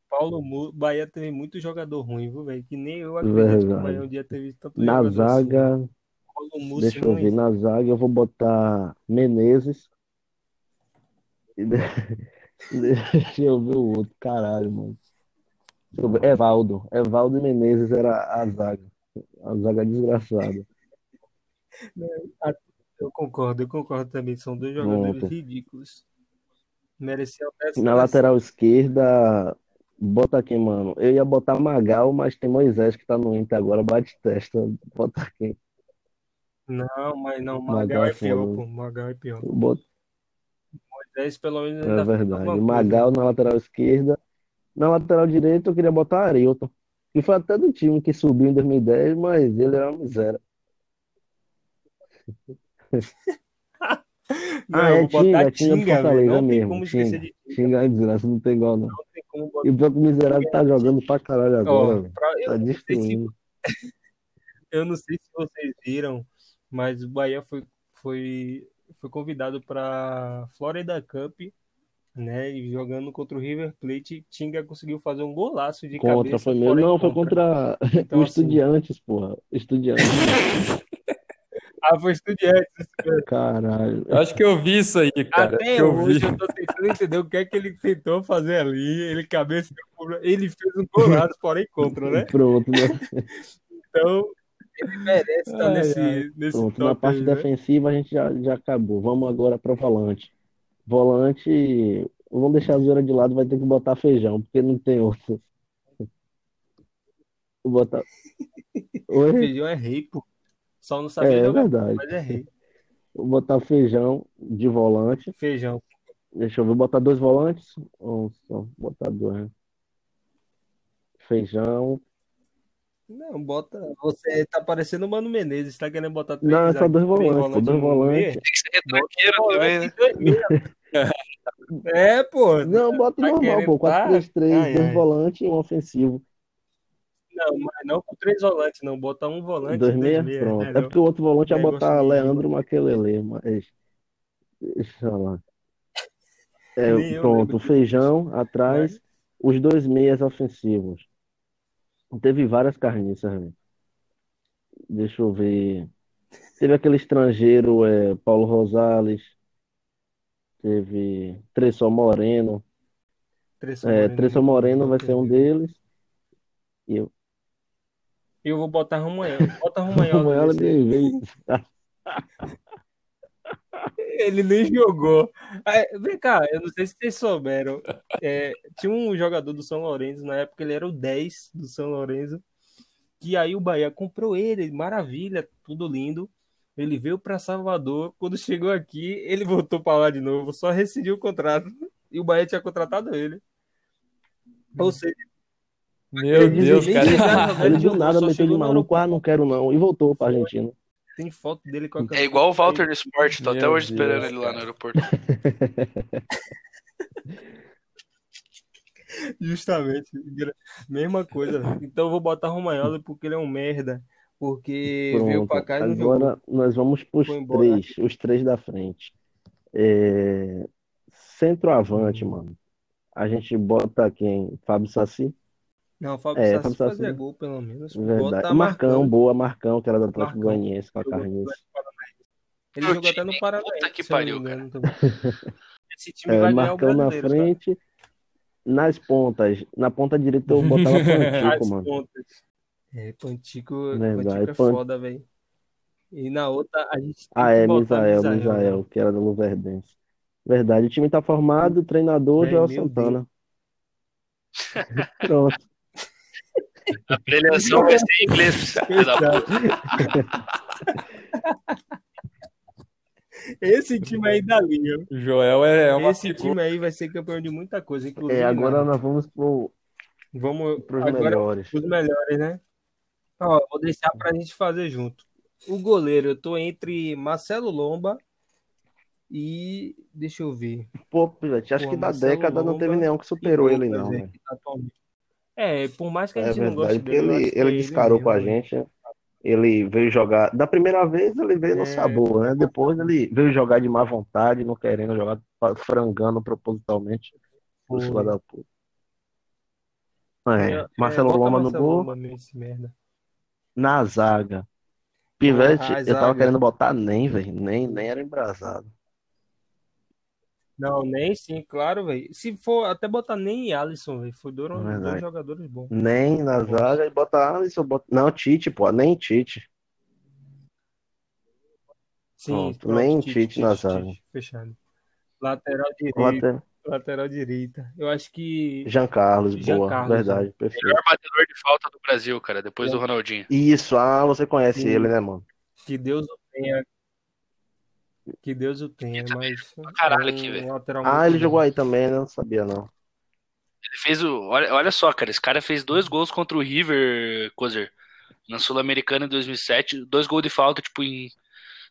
Speaker 4: Paulo Mu... Bahia teve muito jogador ruim, viu, velho? Que nem eu acredito que o. Bahia um dia teve tanto
Speaker 3: Na
Speaker 4: assim.
Speaker 3: zaga,
Speaker 4: Paulo Mussi
Speaker 3: deixa eu ver, na zaga eu vou botar Menezes. De- [LAUGHS] Deixa eu ver o outro, caralho, mano. Deixa eu ver, Evaldo. Evaldo e Menezes era a zaga. A zaga desgraçada. [LAUGHS]
Speaker 4: Eu concordo, eu concordo também. São dois jogadores
Speaker 3: Pronto.
Speaker 4: ridículos. Essa
Speaker 3: Na lateral esquerda, bota quem, mano? Eu ia botar Magal, mas tem Moisés que tá no Inter agora, bate testa. Bota quem?
Speaker 4: Não, mas não,
Speaker 3: Magal
Speaker 4: Magal
Speaker 3: é
Speaker 4: é pior,
Speaker 3: foda.
Speaker 4: pô. Magal é pior. Moisés, pelo menos,
Speaker 3: É verdade. Magal na lateral esquerda. Na lateral direita eu queria botar Arilton. Que foi até do time que subiu em 2010, mas ele era uma miséria.
Speaker 4: Não, [LAUGHS]
Speaker 3: Ah, é Tinga, Tinga
Speaker 4: Tinga.
Speaker 3: Fortaleza
Speaker 4: Não
Speaker 3: mesmo.
Speaker 4: como
Speaker 3: Tinga.
Speaker 4: de Tinga.
Speaker 3: É desgraça, não tem igual não.
Speaker 4: Não tem como botar.
Speaker 3: E o próprio miserável tá jogando pra caralho agora, velho.
Speaker 4: pra- eu
Speaker 3: Tá
Speaker 4: não sei se
Speaker 3: destruindo. [LAUGHS]
Speaker 4: Eu não sei se vocês viram, mas o Bahia foi, foi, foi convidado para Florida Cup, né? E jogando contra o River Plate, Tinga conseguiu fazer um golaço de
Speaker 3: Contra,
Speaker 4: cabeça,
Speaker 3: foi mesmo.
Speaker 4: porém
Speaker 3: Não, foi
Speaker 4: contra.
Speaker 3: contra
Speaker 4: Então,
Speaker 3: o
Speaker 4: assim,
Speaker 3: Estudiantes, porra. Estudiantes. [LAUGHS]
Speaker 4: ah, foi estudiante.
Speaker 3: Caralho.
Speaker 1: Eu acho que eu vi isso aí, cara.
Speaker 4: Até
Speaker 1: que eu vi.
Speaker 4: hoje eu tô tentando entender o que é que ele tentou fazer ali. Ele cabeça, ele fez um golaço, porém contra, né?
Speaker 3: Pronto, né?
Speaker 4: Então, ele merece estar
Speaker 1: Ai,
Speaker 4: nesse,
Speaker 1: ai.
Speaker 4: nesse
Speaker 3: Pronto, na
Speaker 4: top
Speaker 3: parte
Speaker 4: aí, né?
Speaker 3: defensiva a gente já, já acabou. Vamos agora para volante. Volante, vamos deixar a zoeira de lado, vai ter que botar feijão, porque não tem outro. Vou botar. [LAUGHS] Oi?
Speaker 4: Feijão é rei, pô. Só não sabia
Speaker 3: É, é
Speaker 4: jogar,
Speaker 3: verdade.
Speaker 4: mas é rei.
Speaker 3: Vou botar feijão de volante.
Speaker 4: Feijão.
Speaker 3: Deixa eu ver, botar dois volantes. Ou só botar dois, né? Feijão.
Speaker 4: Não, bota. Você tá parecendo o Mano Menezes, tá querendo botar três
Speaker 3: Não, é só dois volantes, pô, dois volantes.
Speaker 2: Tem que ser retranqueiro também,
Speaker 4: volante
Speaker 2: né? [LAUGHS]
Speaker 4: É, pô.
Speaker 3: Não, bota
Speaker 4: Tá
Speaker 3: normal,
Speaker 4: querendo
Speaker 3: pô.
Speaker 4: tá?
Speaker 3: 4-3-3,
Speaker 4: Ai,
Speaker 3: dois volantes e um ofensivo.
Speaker 4: Não, mas não com três volantes, não. Bota um volante
Speaker 3: Dois meia?
Speaker 4: meia.
Speaker 3: Pronto. É porque o outro volante ia
Speaker 4: Negócio
Speaker 3: botar Leandro Maquelele, mas. Deixa lá. É, pronto, feijão atrás, os dois meias ofensivos. Teve várias carniças, velho. Deixa eu ver. Teve aquele estrangeiro, é, Paulo Rosales. Teve Tressor Moreno.
Speaker 4: Tressor
Speaker 3: É,
Speaker 4: Moreno,
Speaker 3: Tressor
Speaker 4: muito
Speaker 3: Moreno vai ser um deles. E eu.
Speaker 4: Eu vou botar Romanhol. Bota nesse aí.
Speaker 3: nem veio.
Speaker 4: Ele nem jogou. Ah, Vem cá, eu não sei se vocês souberam. É, tinha um jogador do São Lourenço, na época ele era o 10 do São Lourenço. Que aí o Bahia comprou ele, maravilha, tudo lindo. Ele veio para Salvador. Quando chegou aqui, ele voltou para lá de novo, só rescindiu o contrato. E o Bahia tinha contratado ele. Ou seja,
Speaker 1: Meu
Speaker 4: Ele
Speaker 1: Deus, cara.
Speaker 3: Ele do nada meteu de maluco, ah, não quero não. E voltou pra Argentina.
Speaker 4: tem foto dele com a
Speaker 2: É igual o Walter no esporte, tô até
Speaker 1: Meu
Speaker 2: hoje esperando
Speaker 1: Deus,
Speaker 2: ele lá no
Speaker 1: cara.
Speaker 2: aeroporto. [LAUGHS]
Speaker 4: Justamente. Mesma coisa. Então eu vou botar Romagnoli porque ele é um merda. Porque veio pra
Speaker 3: Pronto.
Speaker 4: cá e não jogou.
Speaker 3: Agora nós vamos para os
Speaker 4: Foi embora.
Speaker 3: três, os três da frente. É, Centroavante, mano. A gente bota quem? Fábio Saci?
Speaker 4: Não, o Fábio
Speaker 3: É,
Speaker 4: Sassi fazia gol, pelo menos. Tá
Speaker 3: Marcão,
Speaker 4: marcando.
Speaker 3: boa, Marcão, que era do Atlético. Goianiense, com a
Speaker 4: Paranaense. Ele jogou até no Paranaense,
Speaker 2: puta que pariu,
Speaker 4: engano, também. [LAUGHS] Esse time
Speaker 3: É,
Speaker 4: vai
Speaker 3: Marcão na frente. Nas pontas, na ponta direita eu botava [LAUGHS] Pantico, mano.
Speaker 4: pontas. É, Pantico,
Speaker 3: Verdade,
Speaker 4: Pantico é
Speaker 3: Pan-
Speaker 4: foda, velho. E na outra, a gente tem
Speaker 3: Ah,
Speaker 4: que
Speaker 3: é,
Speaker 4: botar
Speaker 3: Misael,
Speaker 4: Misael,
Speaker 3: Misael,
Speaker 4: né?
Speaker 3: que era do Luverdense. Verdade, o time tá formado, treinador
Speaker 4: É,
Speaker 3: Joel Santana. [LAUGHS] Pronto.
Speaker 2: A preleção vai ser em inglês.
Speaker 4: Esse time aí da linha.
Speaker 1: Joel é uma
Speaker 4: Esse
Speaker 1: figura.
Speaker 4: time aí vai ser campeão de muita coisa, inclusive.
Speaker 3: É, agora
Speaker 4: né?
Speaker 3: nós vamos pro,
Speaker 4: Vamos
Speaker 3: pros
Speaker 4: agora
Speaker 3: melhores.
Speaker 4: os melhores, né? Ó, vou deixar pra gente fazer junto. O goleiro, eu tô entre Marcelo Lomba e deixa eu ver.
Speaker 3: Pô, Pivete, acho
Speaker 4: Pô,
Speaker 3: que da
Speaker 4: Marcelo
Speaker 3: década não teve
Speaker 4: Lomba
Speaker 3: nenhum que superou ele, não,
Speaker 4: né, atualmente. É, por mais que a
Speaker 3: É
Speaker 4: gente não goste dele,
Speaker 3: ele,
Speaker 4: é ele
Speaker 3: descarou com a
Speaker 4: né?
Speaker 3: gente, né? Ele veio jogar. Da primeira vez ele veio no
Speaker 4: É.
Speaker 3: sabor, né? Depois ele veio jogar de má vontade, não querendo jogar, frangando propositalmente. Os
Speaker 4: Foi.
Speaker 3: filha da puta. É,
Speaker 4: É,
Speaker 3: Marcelo
Speaker 4: bota
Speaker 3: Lomba no gol, na zaga. Pivete,
Speaker 4: Ah,
Speaker 3: eu tava querendo botar nem, velho. Nem, nem era embrasado.
Speaker 4: Não, nem sim, claro, velho. Se for até botar nem Alisson, velho.
Speaker 3: Verdade.
Speaker 4: dois jogadores bons.
Speaker 3: Nem na zaga e botar Alisson. Bota... Não, Tite, pô, nem Tite.
Speaker 4: Sim,
Speaker 3: Pronto,
Speaker 4: pronto,
Speaker 3: nem
Speaker 4: Tite,
Speaker 3: Tite na zaga.
Speaker 4: Tite, fechado. Lateral direito,
Speaker 3: Later...
Speaker 4: lateral direita. Eu acho que
Speaker 3: Jean Carlos,
Speaker 4: Jean
Speaker 3: boa,
Speaker 4: Carlos,
Speaker 3: verdade, perfeito.
Speaker 2: Melhor batedor de falta do Brasil, cara, depois do Ronaldinho.
Speaker 3: Isso, ah, você conhece
Speaker 4: Sim.
Speaker 3: ele, né, mano?
Speaker 4: que Deus o tenha. Que Deus o tenha, mas
Speaker 2: caralho
Speaker 4: é
Speaker 2: aqui, velho.
Speaker 3: Ah, ele
Speaker 4: bom.
Speaker 3: jogou aí também, né? Não sabia, não.
Speaker 2: Ele fez o. Olha, olha só, cara, esse cara fez dois gols contra o River, Cozer, na Sul-Americana em 2007. Dois gols de falta, tipo, em,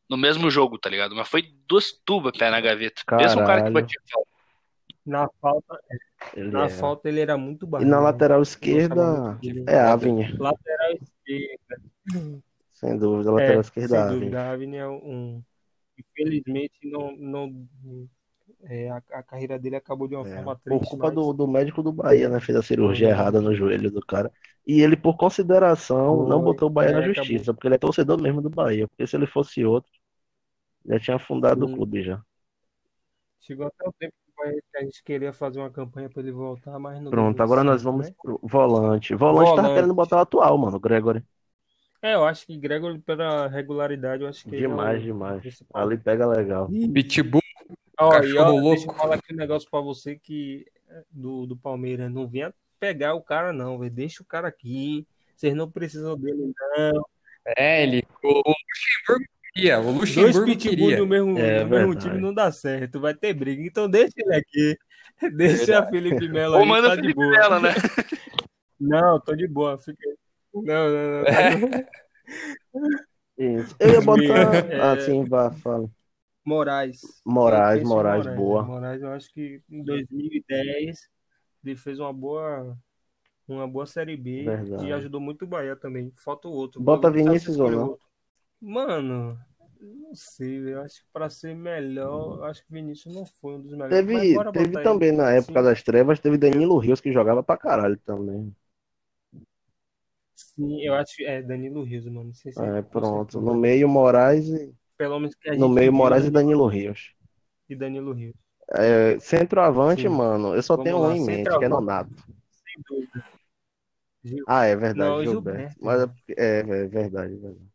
Speaker 2: no mesmo jogo, tá ligado? Mas foi duas tubas pé na gaveta. Mesmo um cara que
Speaker 3: Caralho.
Speaker 2: batia falta.
Speaker 4: Na falta,
Speaker 3: Ele
Speaker 4: na
Speaker 3: é.
Speaker 4: falta ele era muito
Speaker 3: E
Speaker 4: barulho.
Speaker 3: na lateral esquerda é Avni,
Speaker 4: Lateral esquerda,
Speaker 3: sem dúvida. Lateral
Speaker 4: é,
Speaker 3: esquerda,
Speaker 4: sem dúvida, Avni é um. Infelizmente, não, não, é, a, a carreira dele acabou de uma
Speaker 3: É,
Speaker 4: forma
Speaker 3: por
Speaker 4: triste,
Speaker 3: culpa
Speaker 4: mas
Speaker 3: do, do médico do Bahia, né? Fez a cirurgia
Speaker 4: Hum.
Speaker 3: errada no joelho do cara. E ele, por consideração, não
Speaker 4: Foi,
Speaker 3: botou o Bahia
Speaker 4: é,
Speaker 3: na
Speaker 4: acabou.
Speaker 3: justiça, porque ele é torcedor mesmo do Bahia. Porque se ele fosse outro, já tinha fundado o
Speaker 4: Sim.
Speaker 3: clube já.
Speaker 4: chegou até o tempo que a gente queria fazer uma campanha para ele voltar, mas não
Speaker 3: Pronto, agora nós vamos
Speaker 4: né?
Speaker 3: pro volante. Volante tava
Speaker 4: Volante.
Speaker 3: querendo botar o atual, mano, o Gregory.
Speaker 4: É, eu acho que Gregor, pela regularidade, eu acho que ele é o
Speaker 3: Demais, demais.
Speaker 4: principal.
Speaker 3: Ali pega legal.
Speaker 1: Pitbull,
Speaker 4: Ó, e
Speaker 1: cachorro
Speaker 4: ó,
Speaker 1: louco.
Speaker 4: deixa eu falar aqui um negócio pra você que é, do, do Palmeiras. Não venha pegar o cara, não, velho. Deixa o cara aqui. Vocês não precisam dele, não.
Speaker 1: é, ele. O, o Luxemburgo queria. O
Speaker 4: Dois
Speaker 1: Luxemburgo
Speaker 4: pitbull
Speaker 1: queria.
Speaker 4: no mesmo,
Speaker 3: É
Speaker 4: mesmo
Speaker 3: verdade.
Speaker 4: time não dá certo. Vai ter briga. Então deixa ele aqui. [LAUGHS] Deixa a Felipe Melo
Speaker 2: Ou
Speaker 4: aí,
Speaker 2: manda
Speaker 4: tá de
Speaker 2: Felipe. Melo, né? [LAUGHS]
Speaker 4: Não, tô de boa. Fica... Não, não, não. boa. [LAUGHS]
Speaker 3: Isso. Eu ia botar.
Speaker 4: É.
Speaker 3: Ah, sim, vá, fala.
Speaker 4: Moraes.
Speaker 3: Moraes, Moraes,
Speaker 4: né?
Speaker 3: boa.
Speaker 4: Moraes, eu acho que em 2010 ele fez uma boa uma boa série B
Speaker 3: Verdade.
Speaker 4: e ajudou muito o Bahia também. Falta o outro.
Speaker 3: Bota Vinícius ou não?
Speaker 4: outro. Mano, não sei, velho. eu acho que pra ser melhor, acho que Vinícius não foi um dos melhores.
Speaker 3: Teve, teve também
Speaker 4: ele.
Speaker 3: na época
Speaker 4: Sim.
Speaker 3: das trevas, teve Danilo Rios que jogava pra caralho também.
Speaker 4: Sim, eu acho que é Danilo Rios, mano. Se
Speaker 3: É,
Speaker 4: com
Speaker 3: pronto. No meio, Moraes e.
Speaker 4: Pelo menos que a
Speaker 3: No
Speaker 4: gente
Speaker 3: meio,
Speaker 4: viu
Speaker 3: Moraes e Danilo Rios.
Speaker 4: e Danilo Rios.
Speaker 3: É, centroavante,
Speaker 4: Sim.
Speaker 3: mano, eu só
Speaker 4: Vamos
Speaker 3: tenho
Speaker 4: lá,
Speaker 3: um em mente, que é. Nonato.
Speaker 4: Sem dúvida. Gil-
Speaker 3: Ah, é verdade,
Speaker 4: Não,
Speaker 3: Gilberto.
Speaker 4: Gilberto.
Speaker 3: Mas é, é, é verdade, é verdade.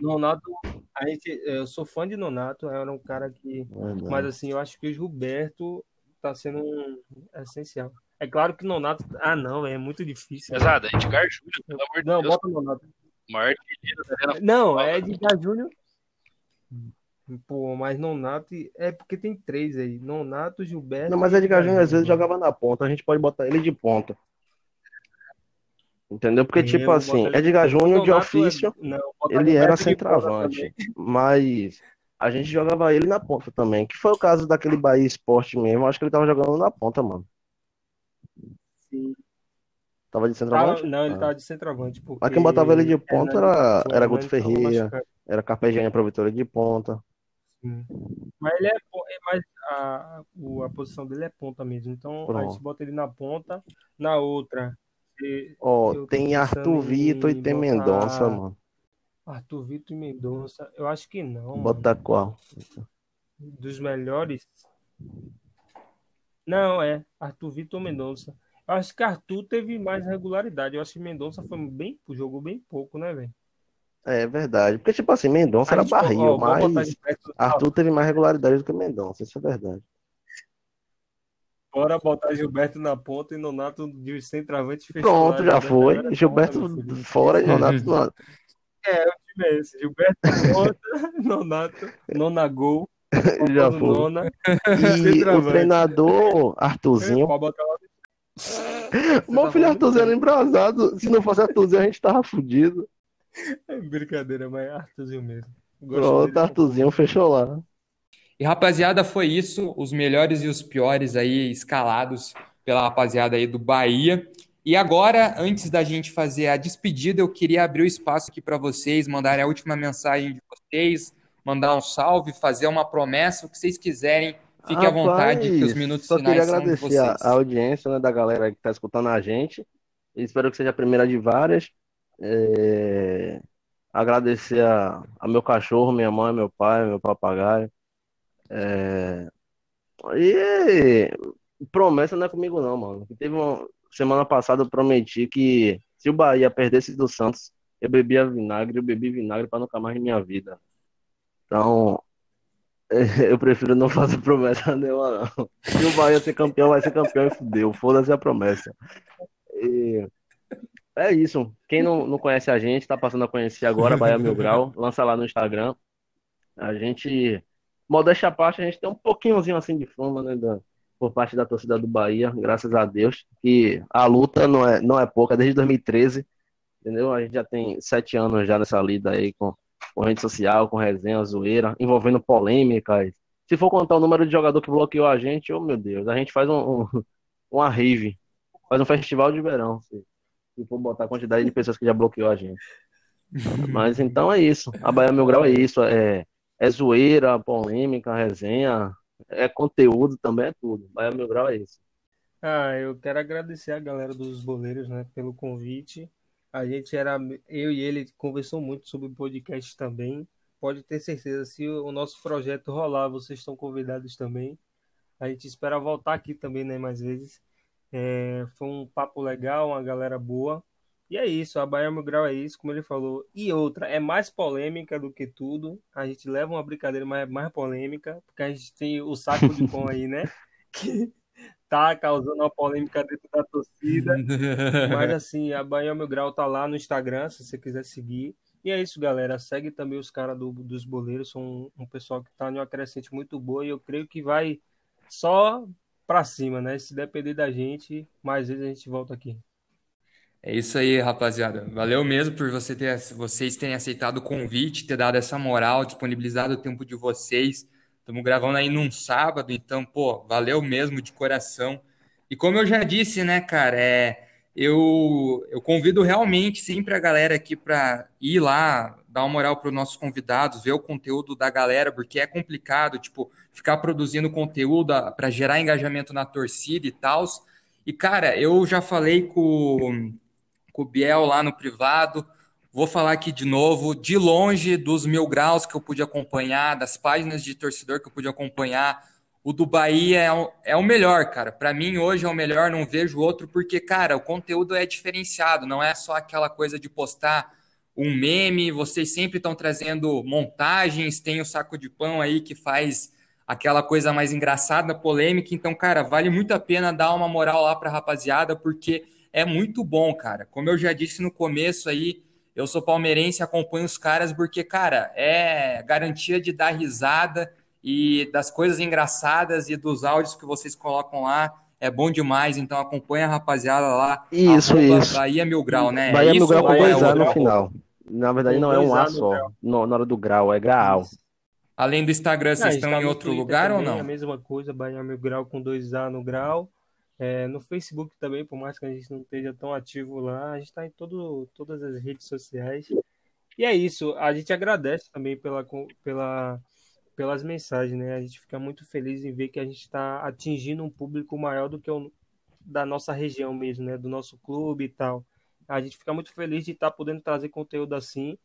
Speaker 4: Nonato, a gente, eu sou fã de Nonato, era um cara que
Speaker 3: verdade.
Speaker 4: Mas assim, eu acho que o Gilberto tá sendo um essencial. É claro que Nonato. Ah, não, é muito difícil.
Speaker 2: Pesado, Edgar Júnior, pelo amor de
Speaker 4: Não,
Speaker 2: Deus.
Speaker 4: bota Nonato.
Speaker 2: Maior artilheiro da Arena
Speaker 4: Não, é Edgar Júnior. Pô, mas Nonato. É porque tem três aí: Nonato, Gilberto.
Speaker 3: Não, mas Edgar Júnior às vezes jogava na ponta, a gente pode botar ele de ponta. Entendeu? Porque, tipo assim. Edgar Júnior de
Speaker 4: é.
Speaker 3: ofício,
Speaker 4: Não, botar
Speaker 3: ele era centroavante, mas a gente jogava ele na ponta também, que foi o caso daquele Bahia Esporte mesmo, acho que ele tava jogando na ponta, mano. Tava de
Speaker 4: Tava-
Speaker 3: centroavante?
Speaker 4: não, ele
Speaker 3: Ah.
Speaker 4: tava de centroavante, porque
Speaker 3: Mas quem botava ele de ponta era, era
Speaker 4: Hernani
Speaker 3: Guto
Speaker 4: tava
Speaker 3: Ferreira, era Carpegiani pra Vitória de ponta.
Speaker 4: Sim. Mas ele é, é mais a, a posição dele é ponta mesmo. Então a gente
Speaker 3: Pronto.
Speaker 4: bota ele na ponta, na outra. tô
Speaker 3: tem Arthur Vitor e
Speaker 4: em
Speaker 3: tem
Speaker 4: botar-
Speaker 3: Mendonça, mano.
Speaker 4: Arthur Vitor e Mendonça, eu acho que não, mano.
Speaker 3: Bota qual?
Speaker 4: Dos melhores. Não, é Arthur Vitor Mendonça. Acho que Arthur teve mais regularidade. Eu acho que Mendonça foi bem, jogou bem pouco, né, velho?
Speaker 3: É verdade. Porque, tipo assim, Mendonça era barril,
Speaker 4: ó,
Speaker 3: mas Arthur teve mais regularidade do que Mendonça, isso é verdade.
Speaker 4: bora botar Gilberto na ponta e Nonato de centroavante.
Speaker 3: Pronto, já foi.
Speaker 4: é
Speaker 3: Gilberto
Speaker 4: ponta,
Speaker 3: fora e Nonato não.
Speaker 4: É, o time é esse. Gilberto ponta, [LAUGHS] Nonato, Nona gol,
Speaker 3: Já foi.
Speaker 4: Nona, [LAUGHS]
Speaker 3: E o treinador Arthurzinho. Meu
Speaker 4: tá
Speaker 3: filho Arthurzinho era embrasado. Se não fosse Arthurzinho, a gente tava fudido.
Speaker 4: É brincadeira, mas é Arthurzinho mesmo. Gosto
Speaker 3: Pronto,
Speaker 4: dele.
Speaker 3: Arthurzinho fechou lá.
Speaker 1: E rapaziada, foi isso. Os melhores e os piores aí escalados pela rapaziada aí do Bahia. E agora, antes da gente fazer a despedida, eu queria abrir o espaço aqui para vocês mandarem a última mensagem de vocês, mandar um salve, fazer uma promessa, o que vocês quiserem. Fique à vontade, que os minutos
Speaker 3: só queria agradecer a, a audiência, né, da galera que tá escutando a gente. Espero que seja a primeira de várias. É, Agradecer a, a meu cachorro, minha mãe, meu pai, meu papagaio. É, E promessa não é comigo não, mano. Teve uma semana passada eu prometi que se o Bahia perdesse do Santos, eu bebia vinagre, eu bebi vinagre para nunca mais em minha vida. Então, [LAUGHS] eu prefiro não fazer promessa nenhuma, não. Se o Bahia ser campeão, vai ser campeão e fudeu. Foda-se a promessa. E é isso. Quem não, não conhece a gente, tá passando a conhecer agora, Bahia Mil Grau, lança lá no Instagram. A gente, modéstia à parte, a gente tem um pouquinhozinho assim de fama, né, da- por parte da torcida do Bahia, graças a Deus, que a luta não é, não é pouca, desde 2013, entendeu? A gente já tem sete anos já nessa lida aí com, com rede social, com resenha, zoeira, envolvendo polêmicas. Se for contar o número de jogador que bloqueou a gente, oh meu Deus, a gente faz um, um- [LAUGHS] uma rave, faz um festival de verão, se, se for botar a quantidade de pessoas que já bloqueou a gente. [LAUGHS] Mas então é isso. A Bahia Mil Grau é isso. É, é zoeira, polêmica, resenha, é conteúdo também, é tudo. Bahia Mil Grau é isso.
Speaker 4: Ah, eu quero agradecer a galera dos boleiros, né, pelo convite. A gente era, eu e ele conversou muito sobre podcast também. Pode ter certeza, se o nosso projeto rolar, vocês estão convidados também. A gente espera voltar aqui também, né, mais vezes. É, foi um papo legal, uma galera boa. E é isso, a Bahia Mil Grau é isso, como ele falou. E outra, é mais polêmica do que tudo. A gente leva uma brincadeira, mas é mais polêmica, porque a gente tem o saco de pão aí, né? [LAUGHS] Que tá causando uma polêmica dentro da torcida. [LAUGHS] Mas assim, a Bahia Mil Grau tá lá no Instagram, se você quiser seguir. E é isso, galera. Segue também os caras do, dos boleiros, são um, um pessoal que tá numa crescente muito boa e eu creio que vai só pra cima, né? Se depender da gente, mais vezes a gente volta aqui.
Speaker 1: É isso aí, rapaziada. Valeu mesmo por você ter, vocês terem aceitado o convite, ter dado essa moral, disponibilizado o tempo de vocês. Estamos gravando aí num sábado, então, pô, valeu mesmo de coração. E como eu já disse, né, cara, é, eu, eu convido realmente sempre a galera aqui para ir lá, dar uma moral para os nossos convidados, ver o conteúdo da galera, porque é complicado, tipo, ficar produzindo conteúdo para gerar engajamento na torcida e tal. E, cara, eu já falei com com o Biel lá no privado. Vou falar aqui de novo, de longe dos mil graus que eu pude acompanhar, das páginas de torcedor que eu pude acompanhar, o do Bahia é o, é o melhor, cara. Para mim, hoje é o melhor, não vejo outro, porque, cara, o conteúdo é diferenciado, não é só aquela coisa de postar um meme, vocês sempre estão trazendo montagens, tem o saco de pão aí que faz aquela coisa mais engraçada, polêmica. Então, cara, vale muito a pena dar uma moral lá pra rapaziada, porque é muito bom, cara. Como eu já disse no começo aí, eu sou palmeirense, acompanho os caras porque, cara, é garantia de dar risada e das coisas engraçadas e dos áudios que vocês colocam lá. é bom demais, então acompanha a rapaziada lá.
Speaker 3: Isso,
Speaker 1: arroba
Speaker 3: isso.
Speaker 1: Bahia Mil Grau, né?
Speaker 3: Bahia
Speaker 1: é
Speaker 3: Mil Grau com
Speaker 1: ou é
Speaker 3: dois A no final. Na verdade,
Speaker 4: Com
Speaker 3: não é um
Speaker 4: A
Speaker 3: só.
Speaker 4: grau.
Speaker 3: No- Na hora do grau, é Graal.
Speaker 1: Além do Instagram, vocês
Speaker 4: gente
Speaker 1: estão em outro lugar ou
Speaker 4: também,
Speaker 1: não?
Speaker 4: A mesma coisa, Bahia Mil Grau com dois A no grau. É, no Facebook também, por mais que a gente não esteja tão ativo lá, a gente está em todo, todas as redes sociais. E é isso, a gente agradece também pela, pela, pelas mensagens, né? A gente fica muito feliz em ver que a gente está atingindo um público maior do que o da nossa região mesmo, né? Do nosso clube e tal. A gente fica muito feliz de estar podendo trazer conteúdo assim.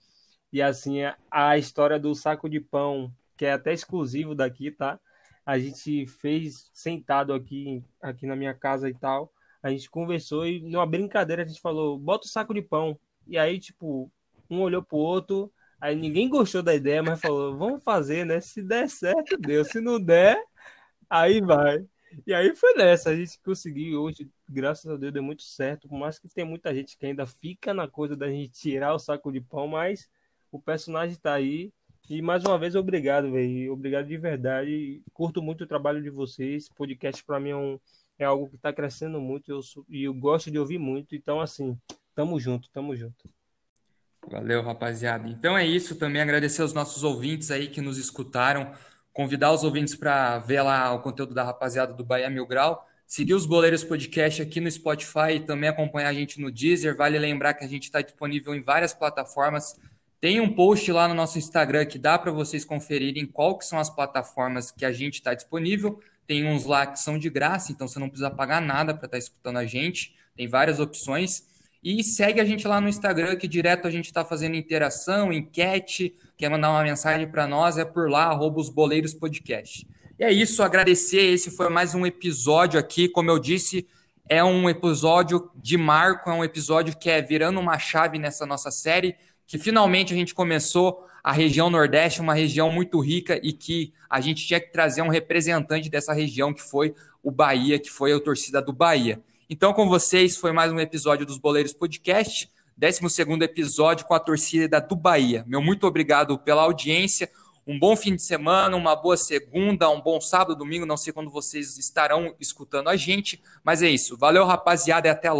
Speaker 4: E assim, a- a história do saco de pão, que é até exclusivo daqui, tá? A gente fez sentado aqui, aqui na minha casa e tal. A gente conversou e numa brincadeira a gente falou, bota o saco de pão. E aí, tipo, um olhou pro outro, aí ninguém gostou da ideia, mas falou, vamos fazer, né? Se der certo, deu. Se não der, aí vai. E aí foi nessa, a gente conseguiu hoje, graças a Deus, deu muito certo. Por mais que tem muita gente que ainda fica na coisa da gente tirar o saco de pão, mas o personagem tá aí. E mais uma vez, obrigado, velho. Obrigado de verdade. Curto muito o trabalho de vocês. Podcast para mim é, um, é algo que tá crescendo muito eu e eu gosto de ouvir muito. Então, assim, tamo junto, tamo junto.
Speaker 1: Valeu, rapaziada. Então é isso. Também agradecer aos nossos ouvintes aí que nos escutaram. Convidar os ouvintes para ver lá o conteúdo da rapaziada do Bahia Mil Grau. Seguir os Boleiros Podcast aqui no Spotify e também acompanhar a gente no Deezer. Vale lembrar que a gente está disponível em várias plataformas. Tem um post lá no nosso Instagram que dá para vocês conferirem qual que são as plataformas que a gente está disponível. Tem uns lá que são de graça, então você não precisa pagar nada para estar escutando a gente. Tem várias opções. E segue a gente lá no Instagram, que direto a gente está fazendo interação, enquete, quer mandar uma mensagem para nós, é por lá, arroba os Boleiros Podcast. E é isso, agradecer. Esse foi mais um episódio aqui. Como eu disse, é um episódio de marco, é um episódio que é virando uma chave nessa nossa série, que finalmente a gente começou a região Nordeste, uma região muito rica e que a gente tinha que trazer um representante dessa região, que foi o Bahia, que foi a torcida do Bahia. Então, com vocês, foi mais um episódio dos Boleiros Podcast, 12 episódio com a torcida do Bahia. Meu muito obrigado pela audiência. Um bom fim de semana, uma boa segunda, um bom sábado, domingo. Não sei quando vocês estarão escutando a gente, mas é isso. Valeu, rapaziada, e até logo.